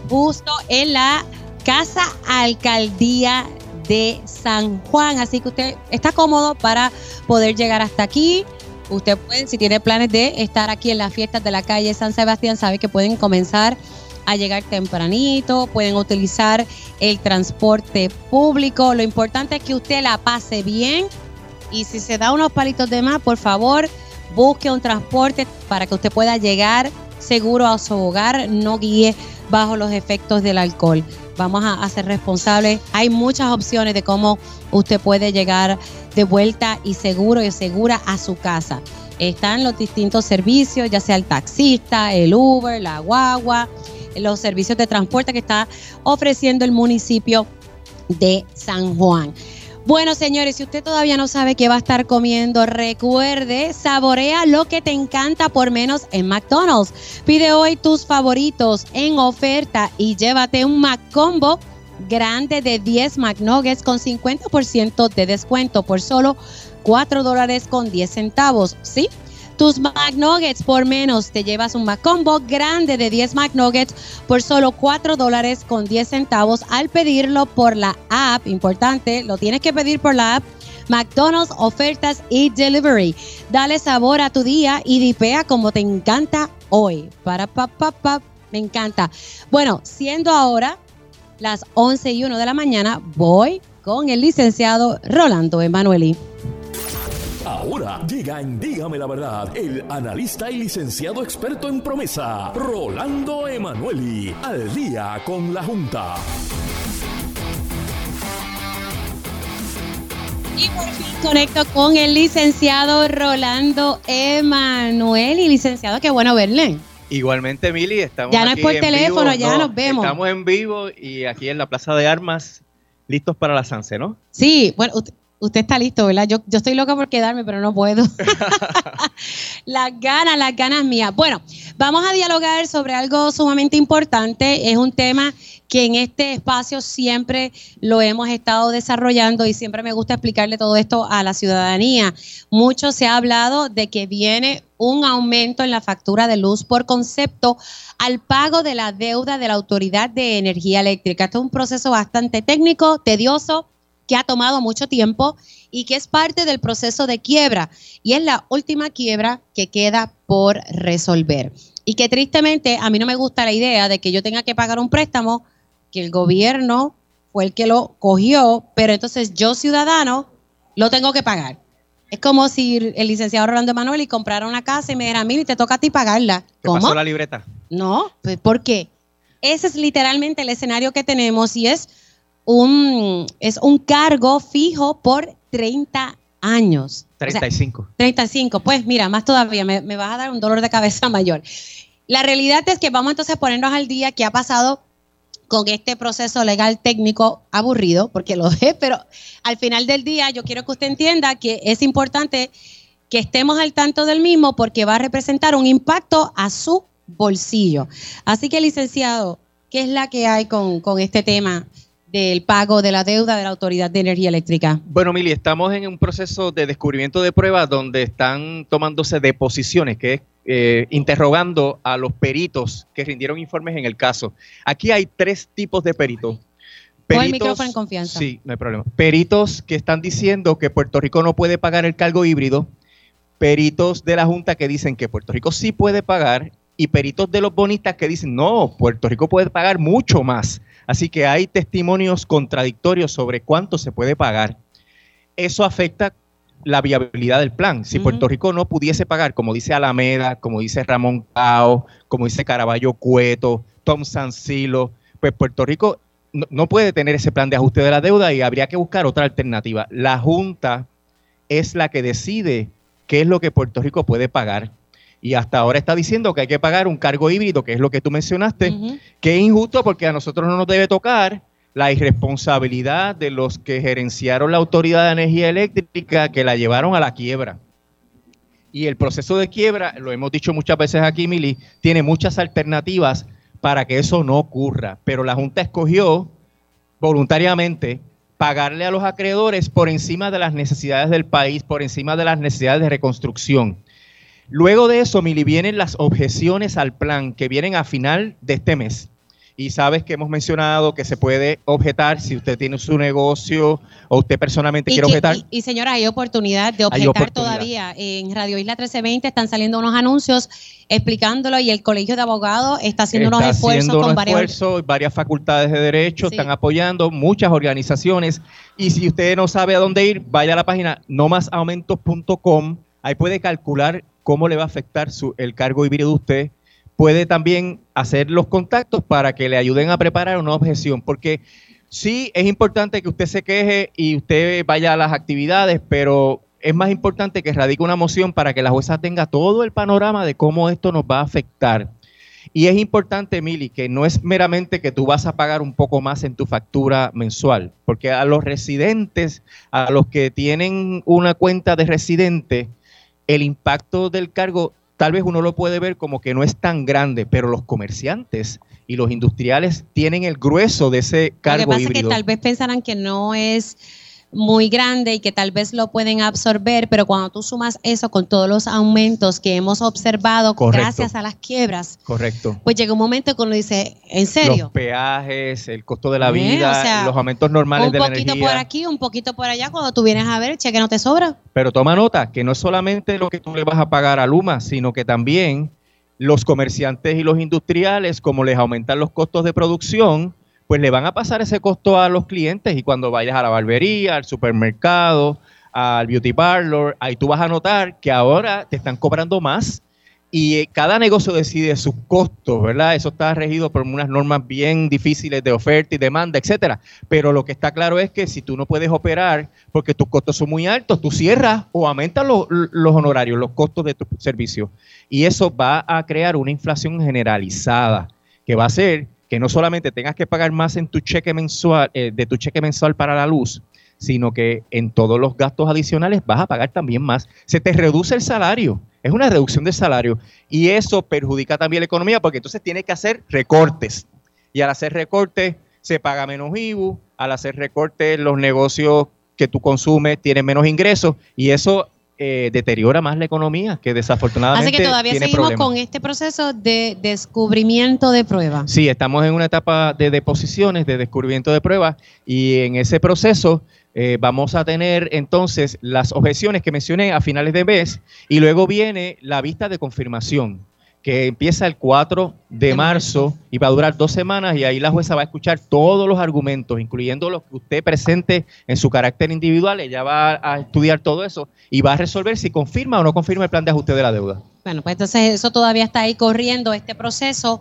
justo en la Casa Alcaldía de San Juan. Así que usted está cómodo para poder llegar hasta aquí. Usted puede, si tiene planes de estar aquí en las fiestas de la calle San Sebastián, sabe que pueden comenzar a llegar tempranito, pueden utilizar el transporte público. Lo importante es que usted la pase bien y si se da unos palitos de más, por favor, busque un transporte para que usted pueda llegar seguro a su hogar, no guíe bajo los efectos del alcohol. Vamos a, ser responsables. Hay muchas opciones de cómo usted puede llegar de vuelta y seguro y segura a su casa. Están los distintos servicios, ya sea el taxista, el Uber, la guagua, los servicios de transporte que está ofreciendo el municipio de San Juan. Bueno, señores, si usted todavía no sabe qué va a estar comiendo, recuerde, saborea lo que te encanta por menos en McDonald's. Pide hoy tus favoritos en oferta y llévate un McCombo grande de 10 McNuggets con 50% de descuento por solo 4 dólares con 10 centavos. ¿Sí? Tus McNuggets por menos. Te llevas un McCombo grande de 10 McNuggets por solo 4 dólares con 10 centavos al pedirlo por la app. Importante, lo tienes que pedir por la app. McDonald's ofertas y delivery. Dale sabor a tu día y dipea como te encanta hoy. Para pa, pa, me encanta. Bueno, siendo ahora las 11 y 1 de la mañana, voy con el licenciado Rolando Emanueli. Ahora llega en Dígame la Verdad el analista y licenciado experto en promesa, Rolando Emanueli, al día con la Junta. Y por fin conecto con el licenciado Rolando Emanueli. Licenciado, qué bueno verle. Igualmente, Mili, estamos Ya no es por teléfono, vivo. ya nos vemos. Estamos en vivo y aquí en la Plaza de Armas, listos para la Sanse, ¿no? Sí, bueno, usted, usted está listo, ¿verdad? Yo, yo estoy loca por quedarme, pero no puedo. las ganas, las ganas mías. Bueno, vamos a dialogar sobre algo sumamente importante. Es un tema que en este espacio siempre lo hemos estado desarrollando y siempre me gusta explicarle todo esto a la ciudadanía. Mucho se ha hablado de que viene un aumento en la factura de luz por concepto al pago de la deuda de la Autoridad de Energía Eléctrica. Esto es un proceso bastante técnico, tedioso, que ha tomado mucho tiempo y que es parte del proceso de quiebra. Y es la última quiebra que queda por resolver. Y que tristemente a mí no me gusta la idea de que yo tenga que pagar un préstamo que el gobierno fue el que lo cogió, pero entonces yo ciudadano lo tengo que pagar. Es como si el licenciado Rolando Manuel y comprara una casa y me dijera, mira, te toca a ti pagarla. ¿Te ¿Cómo? pasó la libreta? No, pues, ¿por qué? Ese es literalmente el escenario que tenemos y es un, es un cargo fijo por 30 años. O sea, 35. 35, pues mira, más todavía, me, me vas a dar un dolor de cabeza mayor. La realidad es que vamos entonces a ponernos al día qué ha pasado con este proceso legal técnico aburrido, porque lo es, pero al final del día yo quiero que usted entienda que es importante que estemos al tanto del mismo porque va a representar un impacto a su bolsillo. Así que, licenciado, ¿qué es la que hay con, con este tema del pago de la deuda de la Autoridad de Energía Eléctrica? Bueno, Mili, estamos en un proceso de descubrimiento de pruebas donde están tomándose deposiciones, que es eh, interrogando a los peritos que rindieron informes en el caso. Aquí hay tres tipos de peritos. Pon el micrófono en confianza. Sí, no hay problema. Peritos que están diciendo que Puerto Rico no puede pagar el cargo híbrido, peritos de la Junta que dicen que Puerto Rico sí puede pagar y peritos de los bonistas que dicen, no, Puerto Rico puede pagar mucho más. Así que hay testimonios contradictorios sobre cuánto se puede pagar. Eso afecta la viabilidad del plan. Si. Puerto Rico no pudiese pagar, como dice Alameda, como dice Ramón Cao, como dice Caraballo Cueto, Tom Sancilo, pues Puerto Rico no, no puede tener ese plan de ajuste de la deuda y habría que buscar otra alternativa. La Junta es la que decide qué es lo que Puerto Rico puede pagar. Y hasta ahora está diciendo que hay que pagar un cargo híbrido, que es lo que tú mencionaste, que es injusto porque a nosotros no nos debe tocar la irresponsabilidad de los que gerenciaron la Autoridad de Energía Eléctrica que la llevaron a la quiebra. Y el proceso de quiebra, lo hemos dicho muchas veces aquí, Mili, tiene muchas alternativas para que eso no ocurra. Pero la Junta escogió voluntariamente pagarle a los acreedores por encima de las necesidades del país, por encima de las necesidades de reconstrucción. Luego de eso, Mili, vienen las objeciones al plan que vienen a final de este mes. Y sabes que hemos mencionado que se puede objetar si usted tiene su negocio o usted personalmente Y, quiere que- objetar. y- y, señora, hay oportunidad de objetar oportunidad. todavía. En Radio Isla 1320 están saliendo unos anuncios explicándolo y el Colegio de Abogados está haciendo unos esfuerzos haciendo con unos varias. esfuerzos, varias facultades de derecho Sí. están apoyando, muchas organizaciones. Y si usted no sabe a dónde ir, vaya a la página nomasaumentos.com. Ahí puede calcular cómo le va a afectar su, el cargo híbrido de usted. Puede también hacer los contactos para que le ayuden a preparar una objeción, porque sí es importante que usted se queje y usted vaya a las actividades, pero es más importante que radique una moción para que la jueza tenga todo el panorama de cómo esto nos va a afectar. Y es importante, Mili, que no es meramente que tú vas a pagar un poco más en tu factura mensual, porque a los residentes, a los que tienen una cuenta de residente, el impacto del cargo tal vez uno lo puede ver como que no es tan grande, pero los comerciantes y los industriales tienen el grueso de ese cargo Lo que pasa híbrido. es que tal vez pensarán que no es muy grande y que tal vez lo pueden absorber, pero cuando tú sumas eso con todos los aumentos que hemos observado Correcto. gracias a las quiebras, Correcto. pues llega un momento que uno dice, ¿en Los serio? peajes, el costo de la Eh, vida, o sea, los aumentos normales Un de la poquito energía. por aquí, un poquito por allá, cuando tú vienes a ver, cheque no te sobra. Pero toma nota que no es solamente lo que tú le vas a pagar a Luma, sino que también los comerciantes y los industriales, como les aumentan los costos de producción, pues le van a pasar ese costo a los clientes y cuando vayas a la barbería, al supermercado, al beauty parlor, ahí tú vas a notar que ahora te están cobrando más y eh, cada negocio decide sus costos, ¿verdad? Eso está regido por unas normas bien difíciles de oferta y demanda, etcétera. Pero lo que está claro es que si tú no puedes operar porque tus costos son muy altos, tú cierras o aumentas los, los honorarios, los costos de tu servicio. Y eso va a crear una inflación generalizada que va a hacer que no solamente tengas que pagar más en tu cheque mensual, eh, de tu cheque mensual para la luz, sino que en todos los gastos adicionales vas a pagar también más. Se te reduce el salario, es una reducción del salario y eso perjudica también la economía porque entonces tiene que hacer recortes y al hacer recortes se paga menos IBU, al hacer recortes los negocios que tú consumes tienen menos ingresos y eso eh, deteriora más la economía que desafortunadamente Así que todavía tiene seguimos problemas. con este proceso de descubrimiento de pruebas. Sí, estamos en una etapa de deposiciones, de descubrimiento de pruebas, y en ese proceso eh, vamos a tener entonces las objeciones que mencioné a finales de mes, y luego viene la vista de confirmación, que empieza el 4 de De marzo y va a durar dos semanas, y ahí la jueza va a escuchar todos los argumentos, incluyendo los que usted presente en su carácter individual, ella va a estudiar todo eso y va a resolver si confirma o no confirma el plan de ajuste de la deuda. Bueno, pues entonces eso todavía está ahí corriendo, este proceso.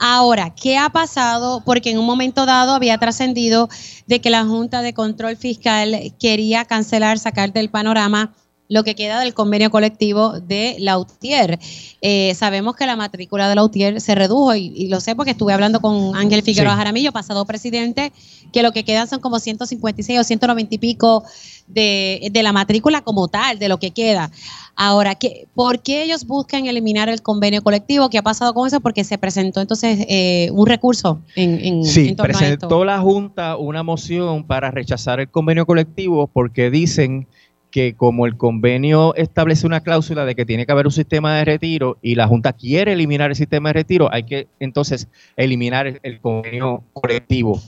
Ahora, ¿qué ha pasado? Porque en un momento dado había trascendido de que la Junta de Control Fiscal quería cancelar, sacar del panorama lo que queda del convenio colectivo de Lautier. Eh, sabemos que la matrícula de Lautier se redujo y, y lo sé porque estuve hablando con Ángel Figueroa Sí. Jaramillo, pasado presidente, que lo que quedan son como 156 o 190 y pico de, de la matrícula como tal, de lo que queda. Ahora, ¿qué, ¿por qué ellos buscan eliminar el convenio colectivo? ¿Qué ha pasado con eso? Porque se presentó entonces eh, un recurso en, en, Sí, en torno a presentó esto. la Junta una moción para rechazar el convenio colectivo porque dicen que como el convenio establece una cláusula de que tiene que haber un sistema de retiro y la Junta quiere eliminar el sistema de retiro, hay que entonces eliminar el, convenio colectivo.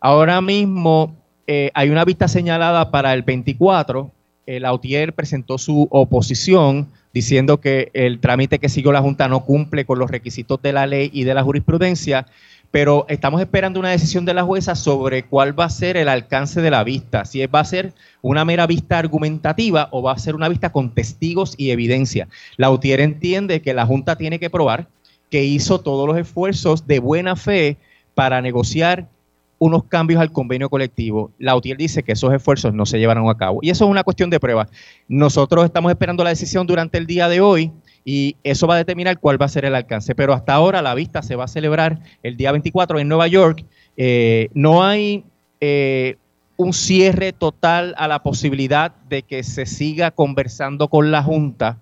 Ahora mismo eh, hay una vista señalada para el 24. El Autier presentó su oposición diciendo que el trámite que siguió la Junta no cumple con los requisitos de la ley y de la jurisprudencia pero estamos esperando una decisión de la jueza sobre cuál va a ser el alcance de la vista, si va a ser una mera vista argumentativa o va a ser una vista con testigos y evidencia. La UTIER entiende que la Junta tiene que probar que hizo todos los esfuerzos de buena fe para negociar unos cambios al convenio colectivo. La UTIER dice que esos esfuerzos no se llevaron a cabo. Y eso es una cuestión de prueba. Nosotros estamos esperando la decisión durante el día de hoy y eso va a determinar cuál va a ser el alcance. Pero hasta ahora la vista se va a celebrar el día 24 en Nueva York. Eh, no hay eh, un cierre total a la posibilidad de que se siga conversando con la Junta.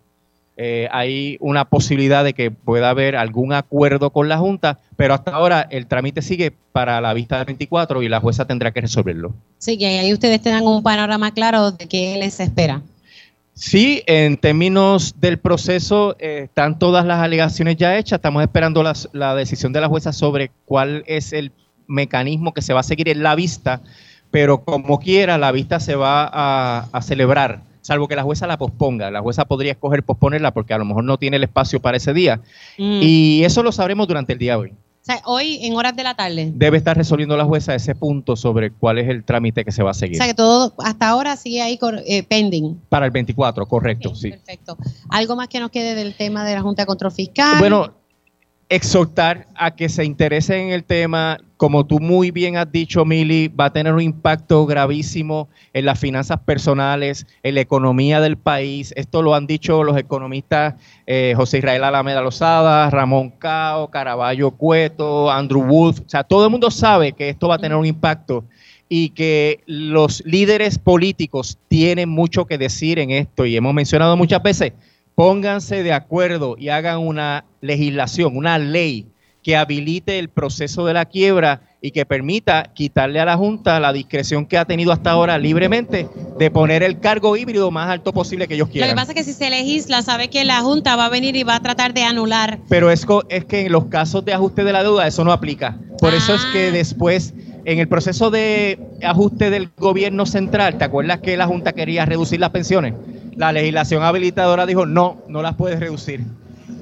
Eh, hay una posibilidad de que pueda haber algún acuerdo con la Junta, pero hasta ahora el trámite sigue para la vista del 24 y la jueza tendrá que resolverlo. Sí, que ahí ustedes tengan un panorama claro de qué les espera. Sí, en términos del proceso, eh, están todas las alegaciones ya hechas. Estamos esperando las- la decisión de la jueza sobre cuál es el mecanismo que se va a seguir en la vista, pero como quiera, la vista se va a, a celebrar, salvo que la jueza la posponga. La jueza podría escoger posponerla porque a lo mejor no tiene el espacio para ese día. Mm. Y eso lo sabremos durante el día de hoy. O sea, hoy en horas de la tarde. Debe estar resolviendo la jueza ese punto sobre cuál es el trámite que se va a O seguir. sea, que todo hasta ahora sigue ahí eh, pending. Para el 24, correcto, Ok, sí. Perfecto. ¿Algo más que nos quede del tema de la Junta de Control Fiscal? Bueno, exhortar a que se interesen en el tema. Como tú muy bien has dicho, Mili, va a tener un impacto gravísimo en las finanzas personales, en la economía del país. Esto lo han dicho los economistas eh, José Israel Alameda Lozada, Ramón Cao, Caraballo Cueto, Andrew Wolf. O sea, todo el mundo sabe que esto va a tener un impacto y que los líderes políticos tienen mucho que decir en esto. Y hemos mencionado muchas veces pónganse de acuerdo y hagan una legislación, una ley que habilite el proceso de la quiebra y que permita quitarle a la Junta la discreción que ha tenido hasta ahora libremente de poner el cargo híbrido más alto posible que ellos quieran. Lo que pasa es que si se legisla, sabe que la Junta va a venir y va a tratar de anular. Pero es, es que en los casos de ajuste de la deuda eso no aplica. Por eso es que ah. después, en el proceso de ajuste del gobierno central, ¿te acuerdas que la Junta quería reducir las pensiones? La legislación habilitadora dijo, no, no las puedes reducir.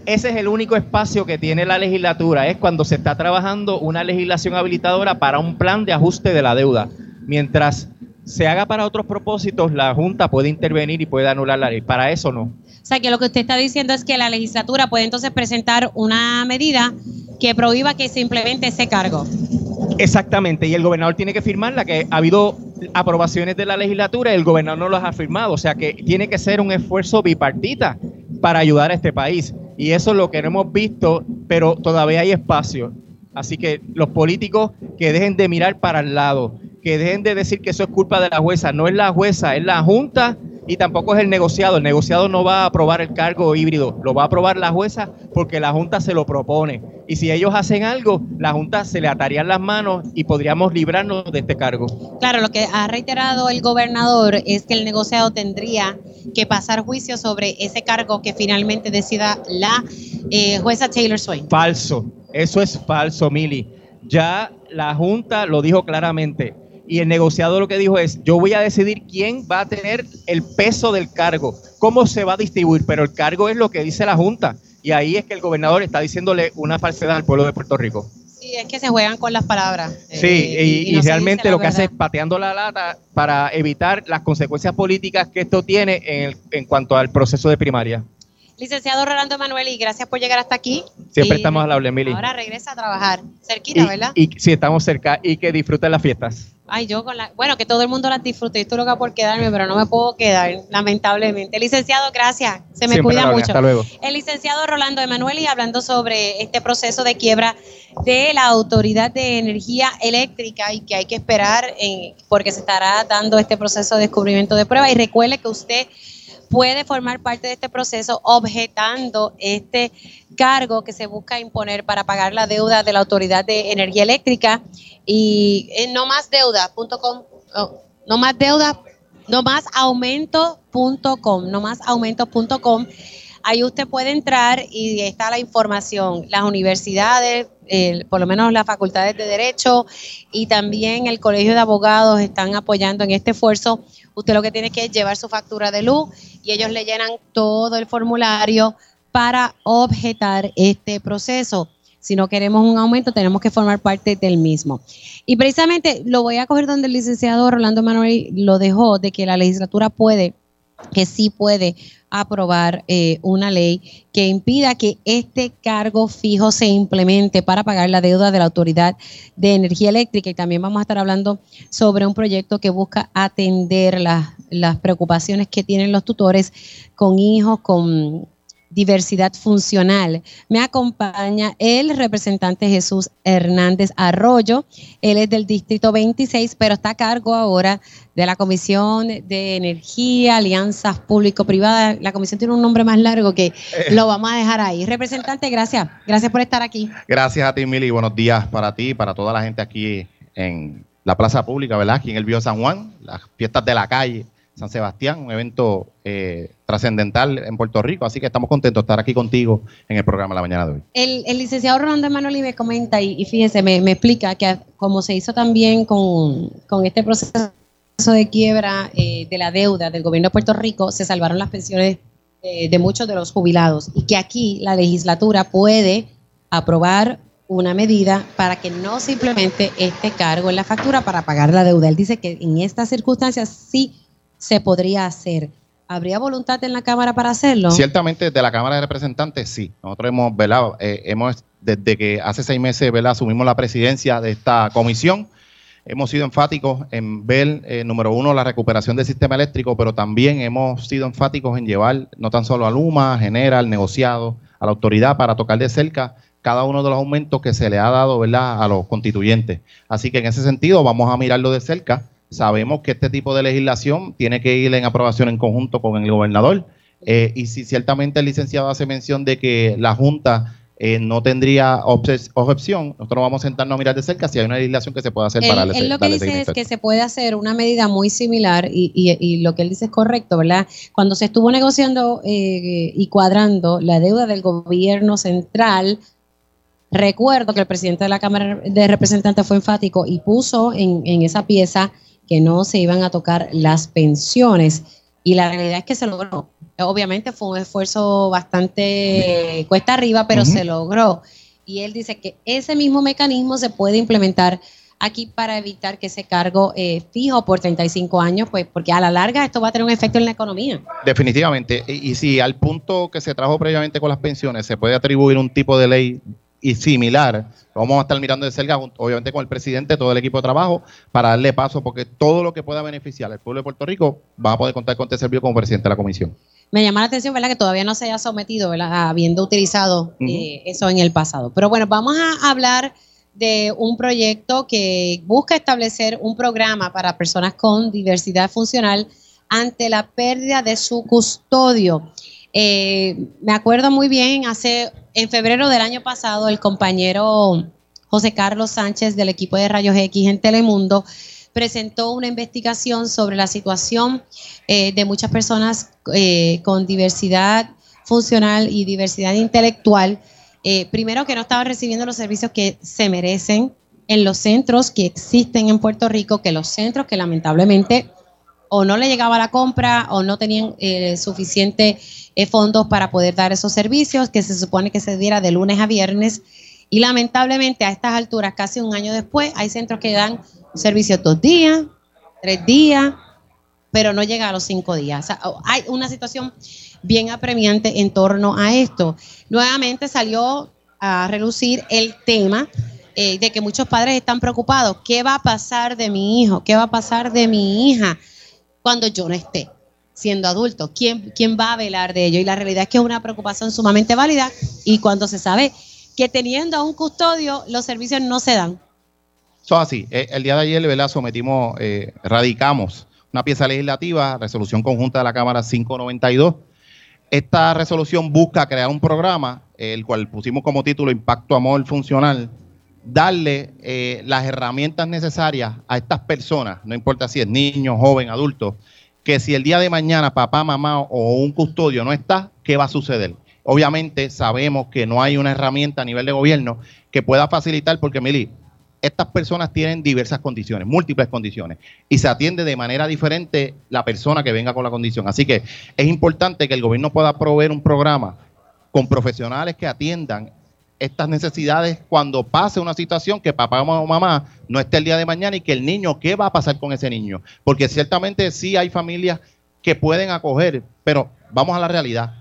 Ese es el único espacio que tiene la legislatura, es cuando se está trabajando una legislación habilitadora para un plan de ajuste de la deuda. Mientras se haga para otros propósitos, la Junta puede intervenir y puede anular la ley. Para eso no. O sea, que lo que usted está diciendo es que la legislatura puede entonces presentar una medida que prohíba que se implemente ese cargo. Exactamente, y el gobernador tiene que firmarla, que ha habido aprobaciones de la legislatura y el gobernador no las ha firmado, o sea que tiene que ser un esfuerzo bipartita para ayudar a este país. Y eso es lo que no hemos visto, pero todavía hay espacio. Así que los políticos que dejen de mirar para el lado, que dejen de decir que eso es culpa de la jueza, no es la jueza, es la Junta y tampoco es el negociado. El negociado no va a aprobar el cargo híbrido, lo va a aprobar la jueza porque la Junta se lo propone. Y si ellos hacen algo, la Junta se le atarían las manos y podríamos librarnos de este cargo. Claro, lo que ha reiterado el gobernador es que el negociado tendría que pasar juicio sobre ese cargo que finalmente decida la eh, jueza Taylor Swain. Falso, eso es falso, Mili. Ya la Junta lo dijo claramente y el negociado lo que dijo es, yo voy a decidir quién va a tener el peso del cargo, cómo se va a distribuir, pero el cargo es lo que dice la Junta. Y ahí es que el gobernador está diciéndole una falsedad al pueblo de Puerto Rico. Sí, es que se juegan con las palabras. Sí, eh, y, realmente lo que hace es pateando la lata para evitar las consecuencias políticas que esto tiene en, en cuanto al proceso de primaria. Licenciado Rolando Emanuel, y gracias por llegar hasta aquí. Siempre estamos a la Emily. Ahora regresa a trabajar. Cerquita, ¿verdad? Y sí, estamos cerca y que disfruten las fiestas. Ay, yo con la. Bueno, que todo el mundo las disfrute. Estoy loca por quedarme, pero no me puedo quedar, lamentablemente. Licenciado, gracias. Se me cuida mucho. Hasta luego. El licenciado Rolando Emanuel y hablando sobre este proceso de quiebra de la Autoridad de Energía Eléctrica y que hay que esperar en, porque se estará dando este proceso de descubrimiento de prueba. Y recuerde que usted puede formar parte de este proceso objetando este cargo que se busca imponer para pagar la deuda de la Autoridad de Energía Eléctrica y en no más deuda.com, no más deuda, no más aumento.com, no. Ahí usted puede entrar y está la información. Las universidades, por lo menos las facultades de Derecho y también el Colegio de Abogados están apoyando en este esfuerzo. Usted lo que tiene que llevar su factura de luz y ellos le llenan todo el formulario para objetar este proceso. Si no queremos un aumento, tenemos que formar parte del mismo. Y precisamente lo voy a coger donde el licenciado Rolando Manuel lo dejó, de que la legislatura puede, que sí puede aprobar eh, una ley que impida que este cargo fijo se implemente para pagar la deuda de la Autoridad de Energía Eléctrica. Y también vamos a estar hablando sobre un proyecto que busca atender las, las preocupaciones que tienen los tutores con hijos, con diversidad funcional. Me acompaña el representante Jesús Hernández Arroyo. Él es del Distrito 26, pero está a cargo ahora de la Comisión de Energía, Alianzas Público-Privadas. La comisión tiene un nombre más largo que eh. lo vamos a dejar ahí. Representante, gracias. Gracias por estar aquí. Gracias a ti, Mili. Buenos días para ti y para toda la gente aquí en la Plaza Pública, ¿verdad? Aquí en el Bío San Juan, las fiestas de la calle San Sebastián, un evento eh, trascendental en Puerto Rico, así que estamos contentos de estar aquí contigo en el programa la mañana de hoy. El, licenciado Rolando Emanuel me comenta y, fíjese, me, explica que como se hizo también con, este proceso de quiebra eh, de la deuda del gobierno de Puerto Rico, se salvaron las pensiones de muchos de los jubilados y que aquí la legislatura puede aprobar una medida para que no simplemente este cargo en la factura para pagar la deuda. Él dice que en estas circunstancias sí se podría hacer. ¿Habría voluntad en la Cámara para hacerlo? Ciertamente, de la Cámara de Representantes, sí. Nosotros hemos, ¿verdad? Eh, hemos, desde que hace seis meses, ¿verdad? Asumimos la presidencia de esta comisión. Hemos sido enfáticos en ver, eh, número uno, la recuperación del sistema eléctrico, pero también hemos sido enfáticos en llevar no tan solo a Luma, Genera, al negociado, a la autoridad para tocar de cerca cada uno de los aumentos que se le ha dado ¿verdad? a los constituyentes. Así que en ese sentido vamos a mirarlo de cerca Sabemos que este tipo de legislación tiene que ir en aprobación en conjunto con el gobernador. Eh, y si ciertamente el licenciado hace mención de que la Junta eh, no tendría objeción, nosotros vamos a sentarnos a mirar de cerca si hay una legislación que se pueda hacer para Él lo que dice es que se puede hacer una medida muy similar y, y, lo que él dice es correcto, ¿verdad? Cuando se estuvo negociando eh, y cuadrando la deuda del gobierno central, recuerdo que el presidente de la Cámara de Representantes fue enfático y puso en, en esa pieza que no se iban a tocar las pensiones. Y la realidad es que se logró. Obviamente fue un esfuerzo bastante cuesta arriba, pero se logró. Y él dice que ese mismo mecanismo se puede implementar aquí para evitar que ese cargo eh, fijo por 35 años, pues porque a la larga esto va a tener un efecto en la economía. Definitivamente. Y, y si al punto que se trajo previamente con las pensiones se puede atribuir un tipo de ley y similar. vamos a estar mirando de cerca, obviamente con el presidente, todo el equipo de trabajo, para darle paso, porque todo lo que pueda beneficiar al pueblo de Puerto Rico va a poder contar con este servicio como presidente de la comisión. Me llama la atención, ¿verdad? Que todavía no se haya sometido, ¿verdad? Habiendo utilizado eh, eso en el pasado. Pero bueno, vamos a hablar de un proyecto que busca establecer un programa para personas con diversidad funcional ante la pérdida de su custodio. Eh, me acuerdo muy bien, hace en febrero del año pasado, el compañero José Carlos Sánchez del equipo de Rayos X en Telemundo presentó una investigación sobre la situación eh, de muchas personas eh, con diversidad funcional y diversidad intelectual. primero que no estaban recibiendo los servicios que se merecen en los centros que existen en Puerto Rico, que los centros que lamentablemente o no le llegaba la compra o no tenían suficiente eh, fondos para poder dar esos servicios que se supone que se diera de lunes a viernes. Y lamentablemente a estas alturas, casi un año después, hay centros que dan servicios dos días, tres días, pero no llega a los cinco días. hay una situación bien apremiante en torno a esto. Nuevamente salió a relucir el tema eh, de que muchos padres están preocupados. ¿Qué va a pasar de mi hijo? ¿Qué va a pasar de mi hija cuando yo no esté? siendo adulto. ¿Quién, ¿Quién va a velar de ello? Y la realidad es que es una preocupación sumamente válida y cuando se sabe que teniendo a un custodio los servicios no se dan. Eso así. Eh, el día de ayer, ¿verdad? Sometimos, eh, radicamos una pieza legislativa, resolución conjunta de la Cámara 592. Esta resolución busca crear un programa, el cual pusimos como título Impacto Amor Funcional, darle eh, las herramientas necesarias a estas personas, no importa si es niño, joven, adulto, que si el día de mañana papá, mamá o un custodio no está, ¿qué va a suceder? Obviamente sabemos que no hay una herramienta a nivel de gobierno que pueda facilitar, porque Mili, estas personas tienen diversas condiciones, múltiples condiciones, y se atiende de manera diferente la persona que venga con la condición. Así que es importante que el gobierno pueda proveer un programa con profesionales que atiendan estas necesidades cuando pase una situación que papá o mamá no esté el día de mañana y que el niño, ¿qué va a pasar con ese niño? Porque ciertamente sí hay familias que pueden acoger, pero vamos a la realidad.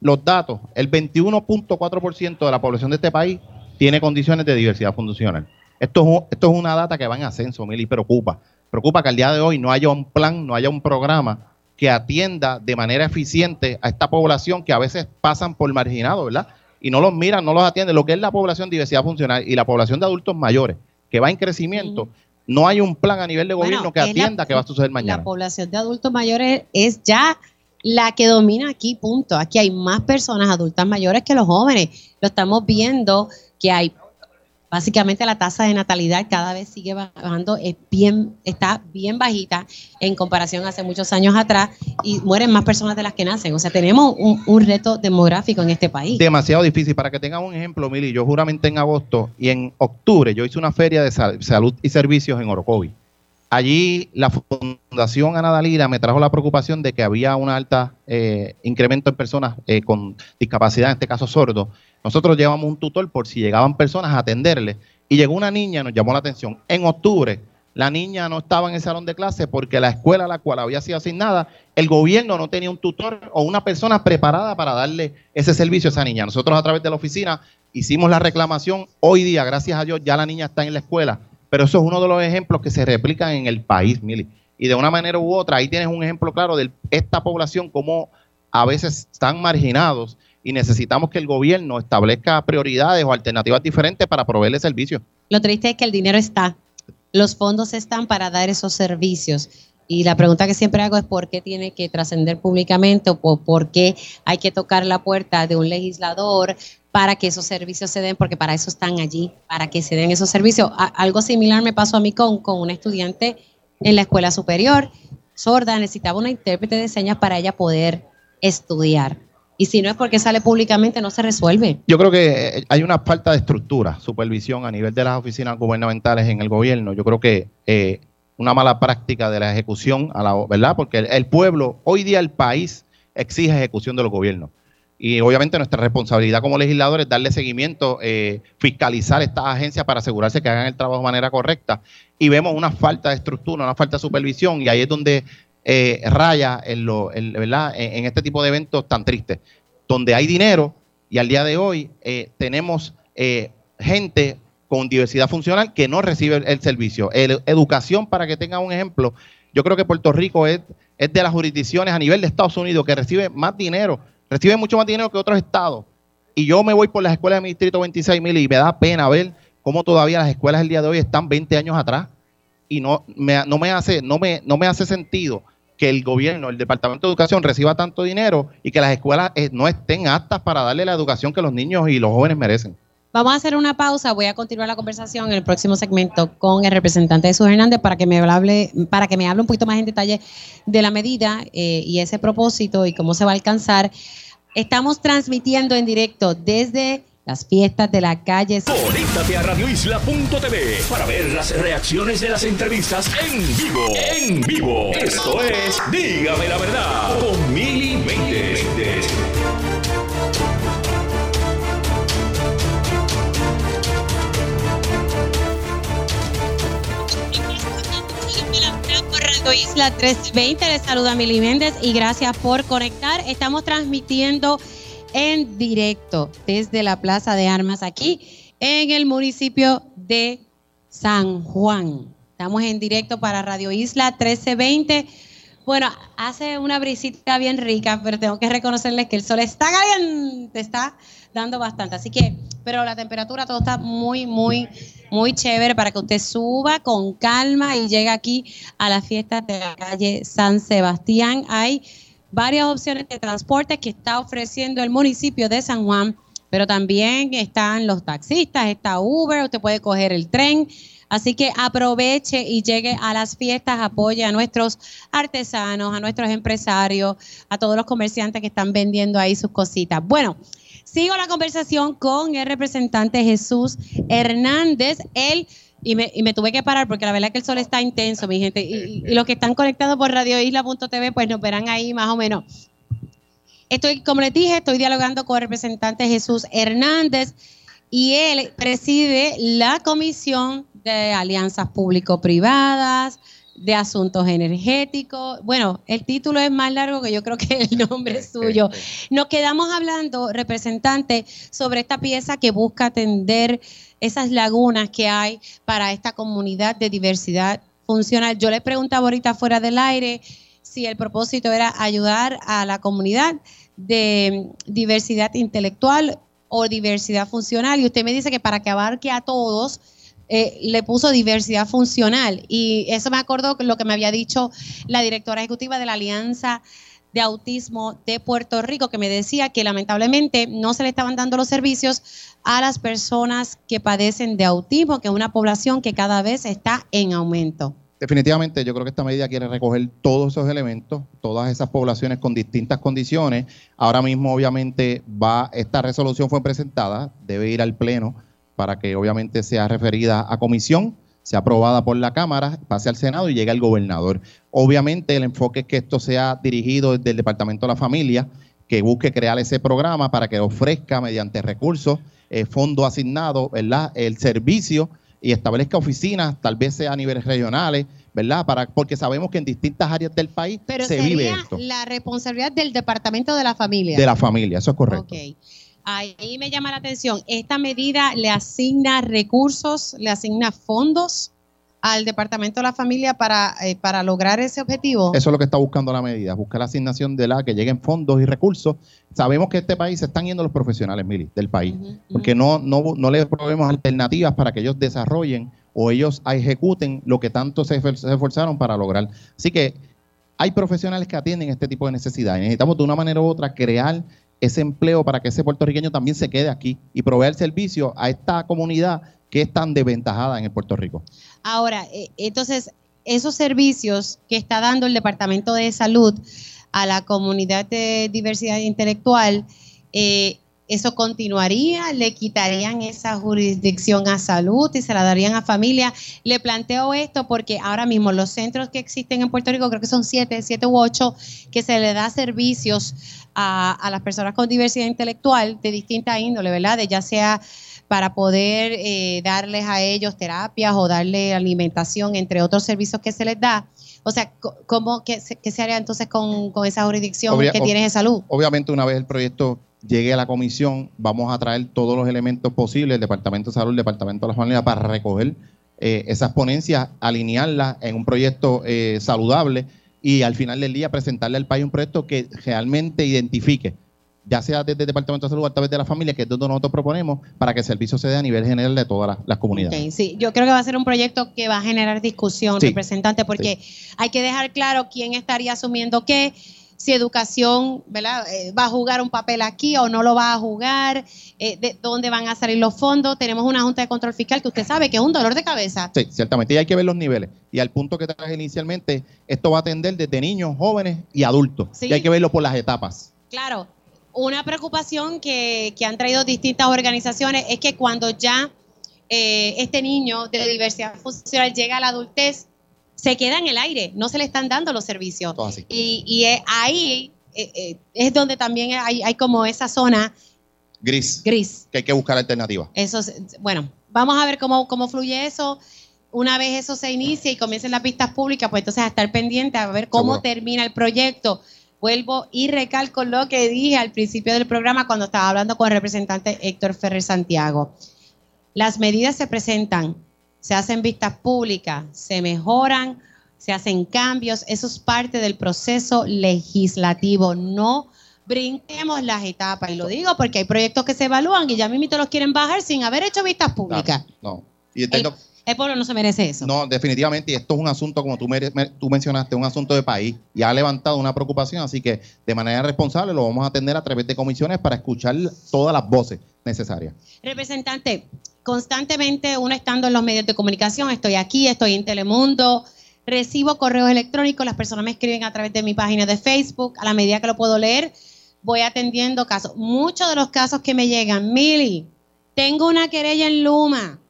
Los datos, el 21.4% de la población de este país tiene condiciones de diversidad funcional. Esto es, esto es una data que va en ascenso, Mili, preocupa. Preocupa que al día de hoy no haya un plan, no haya un programa que atienda de manera eficiente a esta población que a veces pasan por marginado, ¿verdad? Y no los miran, no los atienden, lo que es la población de diversidad funcional y la población de adultos mayores, que va en crecimiento, no hay un plan a nivel de gobierno que atienda qué va a suceder mañana. La población de adultos mayores es ya la que domina aquí, punto. Aquí hay más personas adultas mayores que los jóvenes. Lo estamos viendo que hay básicamente la tasa de natalidad cada vez sigue bajando, es bien, está bien bajita en comparación a hace muchos años atrás y mueren más personas de las que nacen. O sea, tenemos un, reto demográfico en este país. Demasiado difícil. Para que tengan un ejemplo, Mili, yo juramente en agosto y en octubre yo hice una feria de salud y servicios en Orocovi. Allí la Fundación Ana Dalila me trajo la preocupación de que había un alta eh, incremento en personas eh, con discapacidad, en este caso sordos, nosotros llevamos un tutor por si llegaban personas a atenderle. Y llegó una niña, nos llamó la atención. En octubre, la niña no estaba en el salón de clase porque la escuela a la cual había sido asignada, el gobierno no tenía un tutor o una persona preparada para darle ese servicio a esa niña. Nosotros a través de la oficina hicimos la reclamación. Hoy día, gracias a Dios, ya la niña está en la escuela. Pero eso es uno de los ejemplos que se replican en el país, Mili. Y de una manera u otra, ahí tienes un ejemplo claro de esta población, cómo a veces están marginados y necesitamos que el gobierno establezca prioridades o alternativas diferentes para proveerle servicios. Lo triste es que el dinero está, los fondos están para dar esos servicios. Y la pregunta que siempre hago es por qué tiene que trascender públicamente o por qué hay que tocar la puerta de un legislador para que esos servicios se den, porque para eso están allí, para que se den esos servicios. algo similar me pasó a mí con, con una estudiante en la escuela superior, sorda, necesitaba una intérprete de señas para ella poder estudiar. Y si no es porque sale públicamente, no se resuelve. Yo creo que eh, hay una falta de estructura, supervisión a nivel de las oficinas gubernamentales en el gobierno. Yo creo que eh, una mala práctica de la ejecución, a la, ¿verdad? Porque el, pueblo, hoy día el país exige ejecución de los gobiernos. Y obviamente nuestra responsabilidad como legisladores es darle seguimiento, eh, fiscalizar estas agencias para asegurarse que hagan el trabajo de manera correcta. Y vemos una falta de estructura, una falta de supervisión, y ahí es donde eh, raya en, lo, ¿verdad? En, este tipo de eventos tan tristes, donde hay dinero y al día de hoy eh, tenemos eh, gente con diversidad funcional que no recibe el, servicio. educación, para que tengan un ejemplo, yo creo que Puerto Rico es, es de las jurisdicciones a nivel de Estados Unidos que recibe más dinero, recibe mucho más dinero que otros estados. Y yo me voy por las escuelas de mi distrito 26 mil y me da pena ver cómo todavía las escuelas el día de hoy están 20 años atrás y no me, no me hace no me no me hace sentido que el gobierno, el Departamento de Educación reciba tanto dinero y que las escuelas eh, no estén aptas para darle la educación que los niños y los jóvenes merecen. Vamos a hacer una pausa, voy a continuar la conversación en el próximo segmento con el representante de Jesús Hernández para que me hable, para que me hable un poquito más en detalle de la medida eh, y ese propósito y cómo se va a alcanzar. Estamos transmitiendo en directo desde las fiestas de la calle. Conéctate a radioisla.tv para ver las reacciones de las entrevistas en vivo. En vivo. Esto es Dígame la verdad con Radio Isla 320, les saluda Mili Méndez y gracias por conectar. Estamos transmitiendo en directo desde la Plaza de Armas aquí en el municipio de San Juan. Estamos en directo para Radio Isla 1320. Bueno, hace una brisita bien rica, pero tengo que reconocerles que el sol está caliente, está dando bastante. Así que, pero la temperatura todo está muy, muy, muy chévere para que usted suba con calma y llegue aquí a la fiesta de la calle San Sebastián. Hay varias opciones de transporte que está ofreciendo el municipio de San Juan, pero también están los taxistas, está Uber, usted puede coger el tren. Así que aproveche y llegue a las fiestas, apoye a nuestros artesanos, a nuestros empresarios, a todos los comerciantes que están vendiendo ahí sus cositas. Bueno, sigo la conversación con el representante Jesús Hernández. Él y me, y tuve que parar porque la verdad es que el sol está intenso, mi gente. Y, los que están conectados por radioisla.tv, pues nos verán ahí más o menos. Estoy, como les dije, estoy dialogando con el representante Jesús Hernández y él preside la Comisión de Alianzas Público-Privadas, de Asuntos Energéticos. Bueno, el título es más largo que yo creo que el nombre suyo. Nos quedamos hablando, representante, sobre esta pieza que busca atender esas lagunas que hay para esta comunidad de diversidad funcional. Yo le preguntaba ahorita fuera del aire si el propósito era ayudar a la comunidad de diversidad intelectual o diversidad funcional. Y usted me dice que para que abarque a todos, eh, le puso diversidad funcional. Y eso me acordó lo que me había dicho la directora ejecutiva de la Alianza de Autismo de Puerto Rico, que me decía que lamentablemente no se le estaban dando los servicios a las personas que padecen de autismo, que es una población que cada vez está en aumento. Definitivamente, yo creo que esta medida quiere recoger todos esos elementos, todas esas poblaciones con distintas condiciones. Ahora mismo, obviamente, va, esta resolución fue presentada, debe ir al Pleno para que obviamente sea referida a comisión sea aprobada por la Cámara, pase al Senado y llegue al gobernador. Obviamente el enfoque es que esto sea dirigido desde el Departamento de la Familia, que busque crear ese programa para que ofrezca mediante recursos, eh, fondo asignado, ¿verdad? el servicio y establezca oficinas, tal vez sea a niveles regionales, ¿verdad? Para, porque sabemos que en distintas áreas del país Pero se vive esto. la responsabilidad del Departamento de la Familia. De la familia, eso es correcto. Ok. Ahí me llama la atención. ¿Esta medida le asigna recursos, le asigna fondos al Departamento de la Familia para, eh, para lograr ese objetivo? Eso es lo que está buscando la medida, buscar la asignación de la que lleguen fondos y recursos. Sabemos que este país se están yendo los profesionales, Mili, del país, porque no, no, no le proveemos alternativas para que ellos desarrollen o ellos ejecuten lo que tanto se esforzaron para lograr. Así que hay profesionales que atienden este tipo de necesidades. Necesitamos de una manera u otra crear ese empleo para que ese puertorriqueño también se quede aquí y proveer servicio a esta comunidad que es tan desventajada en el Puerto Rico. Ahora, eh, entonces, esos servicios que está dando el Departamento de Salud a la comunidad de diversidad intelectual, eh, ¿eso continuaría? ¿Le quitarían esa jurisdicción a salud y se la darían a familia? Le planteo esto porque ahora mismo los centros que existen en Puerto Rico, creo que son siete, siete u ocho, que se le da servicios a, a las personas con diversidad intelectual de distinta índole, ¿verdad? De ya sea para poder eh, darles a ellos terapias o darle alimentación, entre otros servicios que se les da. O sea, ¿cómo, qué, se- qué se haría entonces con, con esa jurisdicción Obvia- que tienes de salud? Obviamente, una vez el proyecto llegue a la comisión, vamos a traer todos los elementos posibles, el Departamento de Salud, el Departamento de la Familia, para recoger eh, esas ponencias, alinearlas en un proyecto eh, saludable y al final del día presentarle al país un proyecto que realmente identifique, ya sea desde el Departamento de Salud o a través de la familia, que es donde nosotros proponemos, para que el servicio se dé a nivel general de todas las, las comunidades. Sí, yo creo que va a ser un proyecto que va a generar discusión, Sí, representante, porque hay que dejar claro quién estaría asumiendo qué, si educación ¿verdad? Eh, va a jugar un papel aquí o no lo va a jugar, eh, de dónde van a salir los fondos. Tenemos una Junta de Control Fiscal que usted sabe que es un dolor de cabeza. Sí, ciertamente. Y hay que ver los niveles. Y al punto que traje inicialmente, esto va a atender desde niños, jóvenes y adultos. Sí. Y hay que verlo por las etapas. Claro, una preocupación que, que han traído distintas organizaciones es que cuando ya eh, este niño de diversidad funcional llega a la adultez, se queda en el aire, no se le están dando los servicios. Y, y es ahí eh, eh, es donde también hay, hay como esa zona Gris. gris. Que hay que buscar alternativas. Eso, es- bueno, vamos a ver cómo, cómo fluye eso. Una vez eso se inicie y comiencen las pistas públicas, pues entonces a estar pendiente a ver cómo Seguro. termina el proyecto. Vuelvo y recalco lo que dije al principio del programa cuando estaba hablando con el representante Héctor Ferrer Santiago. Las medidas se presentan, se hacen vistas públicas, se mejoran, se hacen cambios. Eso es parte del proceso legislativo. No brinquemos las etapas. Y lo digo porque hay proyectos que se evalúan y ya mismito los quieren bajar sin haber hecho vistas públicas. No. Y entiendo- El pueblo no se merece eso. no, definitivamente, y esto es un asunto, como tú, tú mencionaste, un asunto de país y ha levantado una preocupación, así que de manera responsable lo vamos a atender a través de comisiones para escuchar todas las voces necesarias. Representante, constantemente uno estando en los medios de comunicación, estoy aquí, estoy en Telemundo, recibo correos electrónicos, las personas me escriben a través de mi página de Facebook, a la medida que lo puedo leer, voy atendiendo casos. Muchos de los casos que me llegan, Mili, tengo una querella en Luma,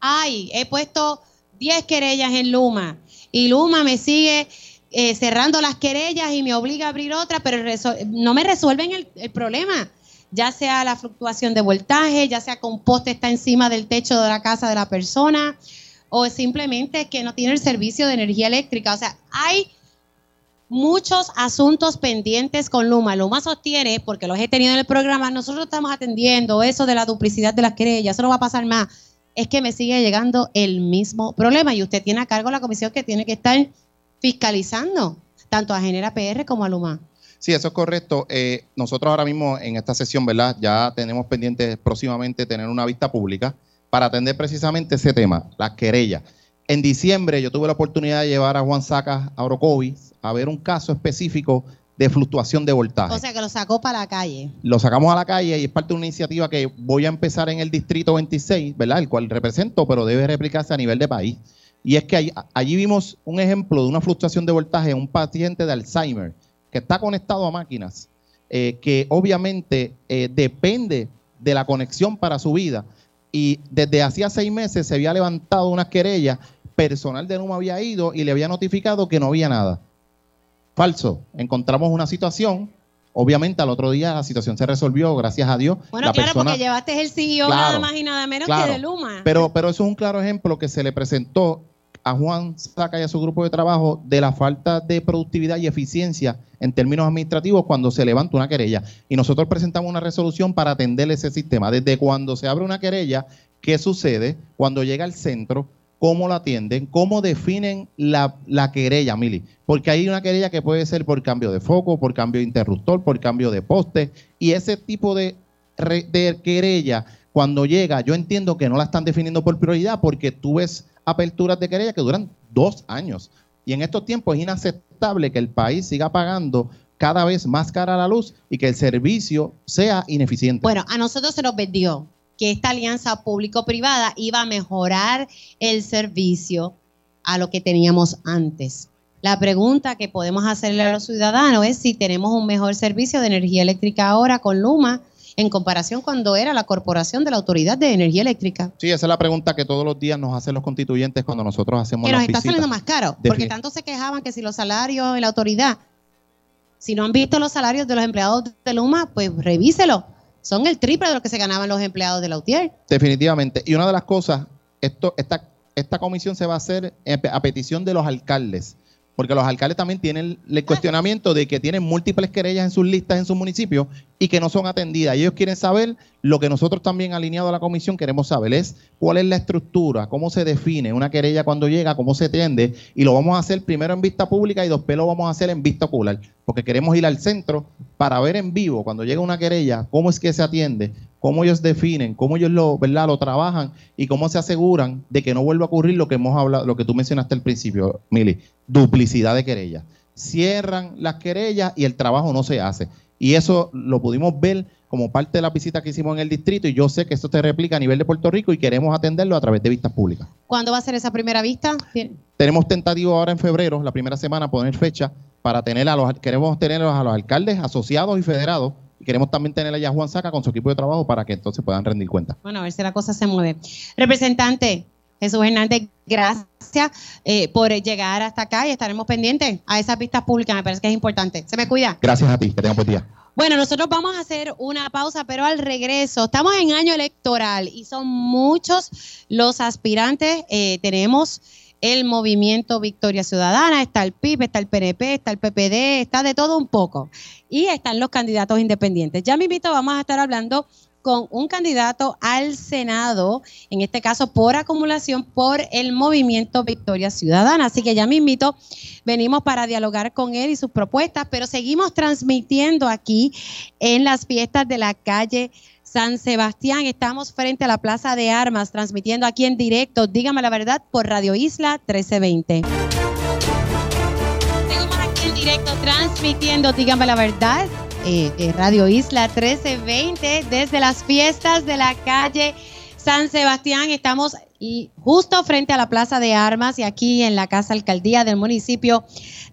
ay, he puesto 10 querellas en Luma y Luma me sigue eh, cerrando las querellas y me obliga a abrir otra, pero no me resuelven el, el problema. Ya sea la fluctuación de voltaje, ya sea que un poste está encima del techo de la casa de la persona, o simplemente que no tiene el servicio de energía eléctrica. O sea, hay muchos asuntos pendientes con Luma. Luma sostiene, porque los he tenido en el programa, nosotros estamos atendiendo eso de la duplicidad de las querellas, eso no va a pasar más. Es que me sigue llegando el mismo problema y usted tiene a cargo la comisión que tiene que estar fiscalizando tanto a Genera PR como a Luma. Sí, eso es correcto. Eh, nosotros ahora mismo en esta sesión, ¿verdad? Ya tenemos pendiente próximamente tener una vista pública para atender precisamente ese tema, las querellas. En diciembre yo tuve la oportunidad de llevar a Juan Sacas a Orocovis a ver un caso específico de fluctuación de voltaje. O sea que lo sacó para la calle. lo sacamos a la calle y es parte de una iniciativa que voy a empezar en el distrito 26, ¿verdad? El cual represento, pero debe replicarse a nivel de país. Y es que allí, allí vimos un ejemplo de una fluctuación de voltaje en un paciente de Alzheimer que está conectado a máquinas, eh, que obviamente eh, depende de la conexión para su vida. Y desde hacía seis meses se había levantado una querella, personal de Numa había ido y le había notificado que no había nada. Falso. Encontramos una situación Obviamente al otro día la situación se resolvió, gracias a Dios. Bueno, la claro, persona- porque llevaste el CEO Claro, nada más y nada menos claro. que de Luma. Pero, pero eso es un claro ejemplo que se le presentó a Juan Saca y a su grupo de trabajo de la falta de productividad y eficiencia en términos administrativos cuando se levanta una querella. Y nosotros presentamos una resolución para atender ese sistema. Desde cuando se abre una querella, ¿qué sucede? Cuando llega al centro, ¿cómo la atienden? ¿Cómo definen la, la querella, Mili? Porque hay una querella que puede ser por cambio de foco, por cambio de interruptor, por cambio de poste. Y ese tipo de, de querella cuando llega, yo entiendo que no la están definiendo por prioridad porque tú ves aperturas de querella que duran dos años. Y en estos tiempos es inaceptable que el país siga pagando cada vez más cara la luz y que el servicio sea ineficiente. Bueno, a nosotros se nos vendió que esta alianza público-privada iba a mejorar el servicio a lo que teníamos antes. La pregunta que podemos hacerle a los ciudadanos es si tenemos un mejor servicio de energía eléctrica ahora con Luma en comparación cuando era la corporación de la Autoridad de Energía Eléctrica. Sí, esa es la pregunta que todos los días nos hacen los constituyentes cuando nosotros hacemos Que nos está saliendo más caro, porque tanto se quejaban que si los salarios en la autoridad, si no han visto los salarios de los empleados de Luma, pues revíselo. Son el triple de lo que se ganaban los empleados de la UTIER. Definitivamente. Y una de las cosas, esto, esta, esta comisión se va a hacer a petición de los alcaldes, porque los alcaldes también tienen el cuestionamiento de que tienen múltiples querellas en sus listas en sus municipios y que no son atendidas. Y ellos quieren saber lo que nosotros también alineado a la comisión queremos saber, es cuál es la estructura, cómo se define una querella cuando llega, cómo se atiende, y lo vamos a hacer primero en vista pública y después lo vamos a hacer en vista ocular, porque queremos ir al centro para ver en vivo, cuando llega una querella, cómo es que se atiende, cómo ellos definen, cómo ellos lo, ¿verdad? lo trabajan y cómo se aseguran de que no vuelva a ocurrir lo que hemos hablado, lo que tú mencionaste al principio, Mili, duplicidad de querellas. Cierran las querellas y el trabajo no se hace. Y eso lo pudimos ver como parte de la visita que hicimos en el distrito y yo sé que esto se replica a nivel de Puerto Rico y queremos atenderlo a través de vistas públicas. ¿Cuándo va a ser esa primera vista? Tenemos tentativo ahora en febrero, la primera semana, poner fecha para tener a los, queremos tener a los alcaldes asociados y federados queremos también tener allá a Juan Saca con su equipo de trabajo para que entonces puedan rendir cuenta. Bueno, a ver si la cosa se mueve. Representante Jesús Hernández, gracias eh, por llegar hasta acá y estaremos pendientes a esas vistas públicas. Me parece que es importante. Se me cuida. Gracias a ti, que tengan buen día. Bueno, nosotros vamos a hacer una pausa, pero al regreso, estamos en año electoral y son muchos los aspirantes. Eh, tenemos el movimiento Victoria Ciudadana, está el PIB, está el PNP, está el PPD, está de todo un poco. Y están los candidatos independientes. Ya me invito, vamos a estar hablando con un candidato al Senado, en este caso por acumulación por el movimiento Victoria Ciudadana. Así que ya me invito, venimos para dialogar con él y sus propuestas, pero seguimos transmitiendo aquí en las fiestas de la calle San Sebastián. Estamos frente a la Plaza de Armas, transmitiendo aquí en directo, dígame la verdad, por Radio Isla 1320. Seguimos aquí en directo, transmitiendo, dígame la verdad, eh, eh, Radio Isla 1320 desde las fiestas de la calle San Sebastián. Estamos justo frente a la Plaza de Armas y aquí en la Casa Alcaldía del municipio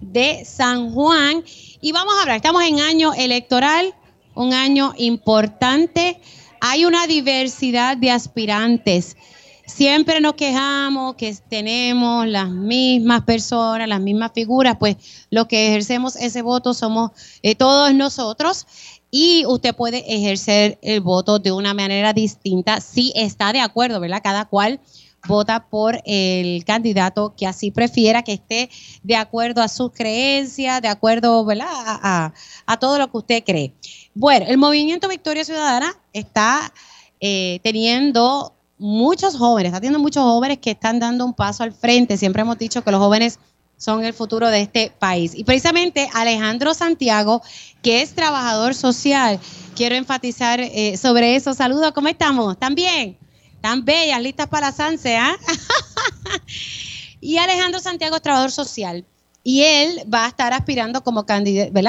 de San Juan. Y vamos a hablar, estamos en año electoral, un año importante. Hay una diversidad de aspirantes. Siempre nos quejamos que tenemos las mismas personas, las mismas figuras, pues los que ejercemos ese voto somos eh, todos nosotros y usted puede ejercer el voto de una manera distinta si está de acuerdo, ¿verdad? Cada cual vota por el candidato que así prefiera, que esté de acuerdo a sus creencias, de acuerdo, ¿verdad? A, todo lo que usted cree. Bueno, el movimiento Victoria Ciudadana está eh, teniendo muchos jóvenes, está teniendo muchos jóvenes que están dando un paso al frente. Siempre hemos dicho que los jóvenes son el futuro de este país. Y precisamente Alejandro Santiago, que es trabajador social, quiero enfatizar eh, sobre eso. Saludos, ¿cómo estamos? ¿Están bien? ¿Están bellas, listas para Sanse? ah? y Alejandro Santiago es trabajador social. Y él va a estar aspirando como.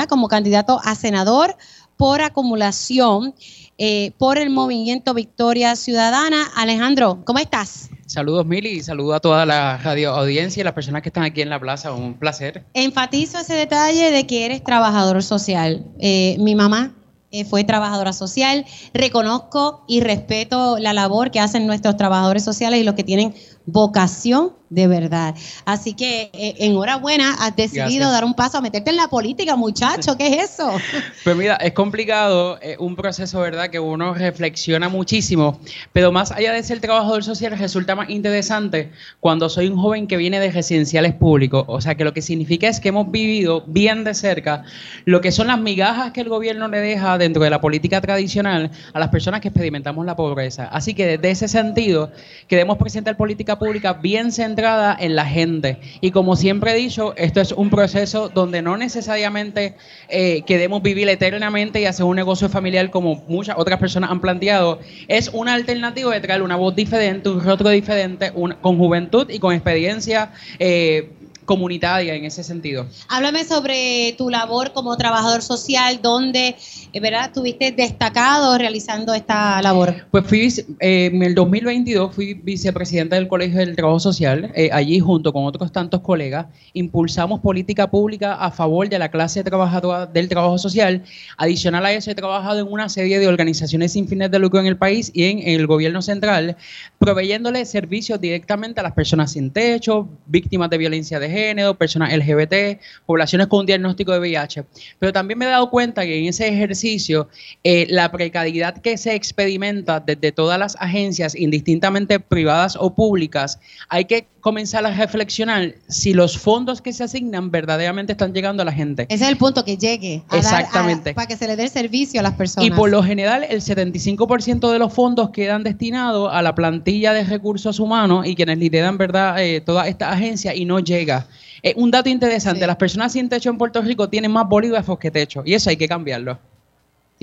Como candidato a senador por acumulación eh, por el movimiento Victoria Ciudadana. Alejandro, ¿cómo estás? Saludos Mili y saludos a toda la radio audiencia y las personas que están aquí en la plaza. Un placer. Enfatizo ese detalle de que eres trabajador social. Eh, mi mamá eh, fue trabajadora social. Reconozco y respeto la labor que hacen nuestros trabajadores sociales y los que tienen vocación de verdad. Así que eh, enhorabuena, has decidido Gracias. dar un paso a meterte en la política, muchacho, ¿qué es eso? Pues mira, es complicado, es un proceso, ¿verdad? Que uno reflexiona muchísimo, pero más allá de ser trabajador social, resulta más interesante cuando soy un joven que viene de residenciales públicos. O sea, que lo que significa es que hemos vivido bien de cerca lo que son las migajas que el gobierno le deja dentro de la política tradicional a las personas que experimentamos la pobreza. Así que desde ese sentido, queremos presentar política pública bien centrada en la gente. Y como siempre he dicho, esto es un proceso donde no necesariamente eh, queremos vivir eternamente y hacer un negocio familiar como muchas otras personas han planteado. Es una alternativa de traer una voz diferente, un rostro diferente, un- con juventud y con experiencia eh, comunitaria en ese sentido. Háblame sobre tu labor como trabajador social, donde, eh, ¿verdad? Estuviste destacado realizando esta labor. Pues fui, eh, en el 2022 fui vicepresidente del Colegio del Trabajo Social. Eh, allí, junto con otros tantos colegas, impulsamos política pública a favor de la clase trabajadora del trabajo social. Adicional a eso, he trabajado en una serie de organizaciones sin fines de lucro en el país y en el gobierno central, proveyéndole servicios directamente a las personas sin techo, víctimas de violencia de género, personas LGBT, poblaciones con un diagnóstico de VIH. Pero también me he dado cuenta que en ese ejercicio eh, la precariedad que se experimenta desde todas las agencias, indistintamente privadas o públicas, hay que comenzar a reflexionar si los fondos que se asignan verdaderamente están llegando a la gente. Ese es el punto que llegue. a dar- Exactamente. a- para que se le dé el servicio a las personas. Y por lo general, el 75% de los fondos quedan destinados a la plantilla de recursos humanos y quienes lideran, ¿verdad?, eh, toda esta agencia y no llega. Eh, un dato interesante, Sí. las personas sin techo en Puerto Rico tienen más bolígrafos que techo y eso hay que cambiarlo.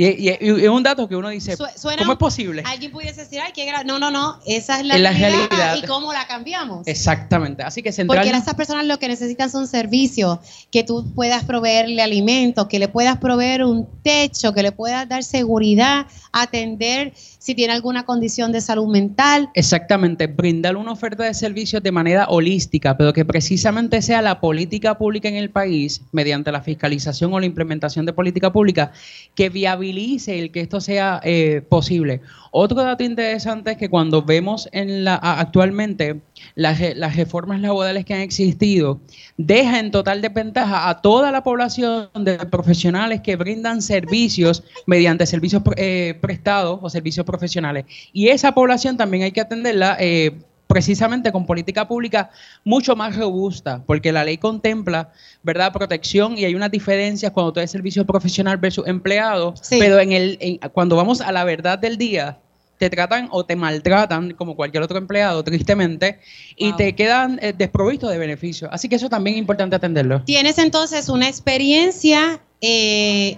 Y, es un dato que uno dice, Su- suena- ¿cómo es posible? Alguien pudiese decir, ay, qué gra-". No, no, no. Esa es la, Es la realidad. realidad. ¿Y cómo la cambiamos? Exactamente. Así que central... Porque esas personas lo que necesitan son servicios, que tú puedas proveerle alimentos, que le puedas proveer un techo, que le puedas dar seguridad, atender si tiene alguna condición de salud mental. Exactamente, brindar una oferta de servicios de manera holística, pero que precisamente sea la política pública en el país, mediante la fiscalización o la implementación de política pública, que viabilice el que esto sea eh, posible. Otro dato interesante es que cuando vemos en la, actualmente las reformas laborales que han existido, deja en total desventaja a toda la población de profesionales que brindan servicios mediante servicios eh, prestados o servicios profesionales. Y esa población también hay que atenderla. eh, precisamente con política pública mucho más robusta, porque la ley contempla, ¿verdad?, protección y hay unas diferencias cuando tú eres servicio profesional versus empleado, Sí. pero en el, en- cuando vamos a la verdad del día, te tratan o te maltratan como cualquier otro empleado, tristemente, y Wow. te quedan eh, desprovistos de beneficios. Así que eso también es importante atenderlo. Tienes entonces una experiencia eh,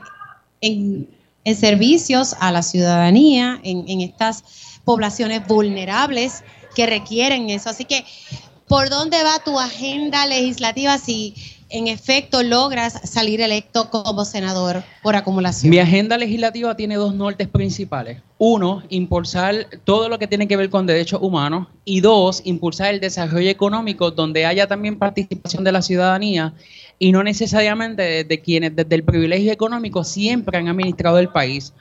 en, en servicios a la ciudadanía, en, en estas poblaciones vulnerables que requieren eso. Así que, ¿por dónde va tu agenda legislativa si en efecto logras salir electo como senador por acumulación? Mi agenda legislativa tiene dos nortes principales. Uno, impulsar todo lo que tiene que ver con derechos humanos. Y dos, impulsar el desarrollo económico donde haya también participación de la ciudadanía y no necesariamente de, quienes desde el privilegio económico siempre han administrado el país.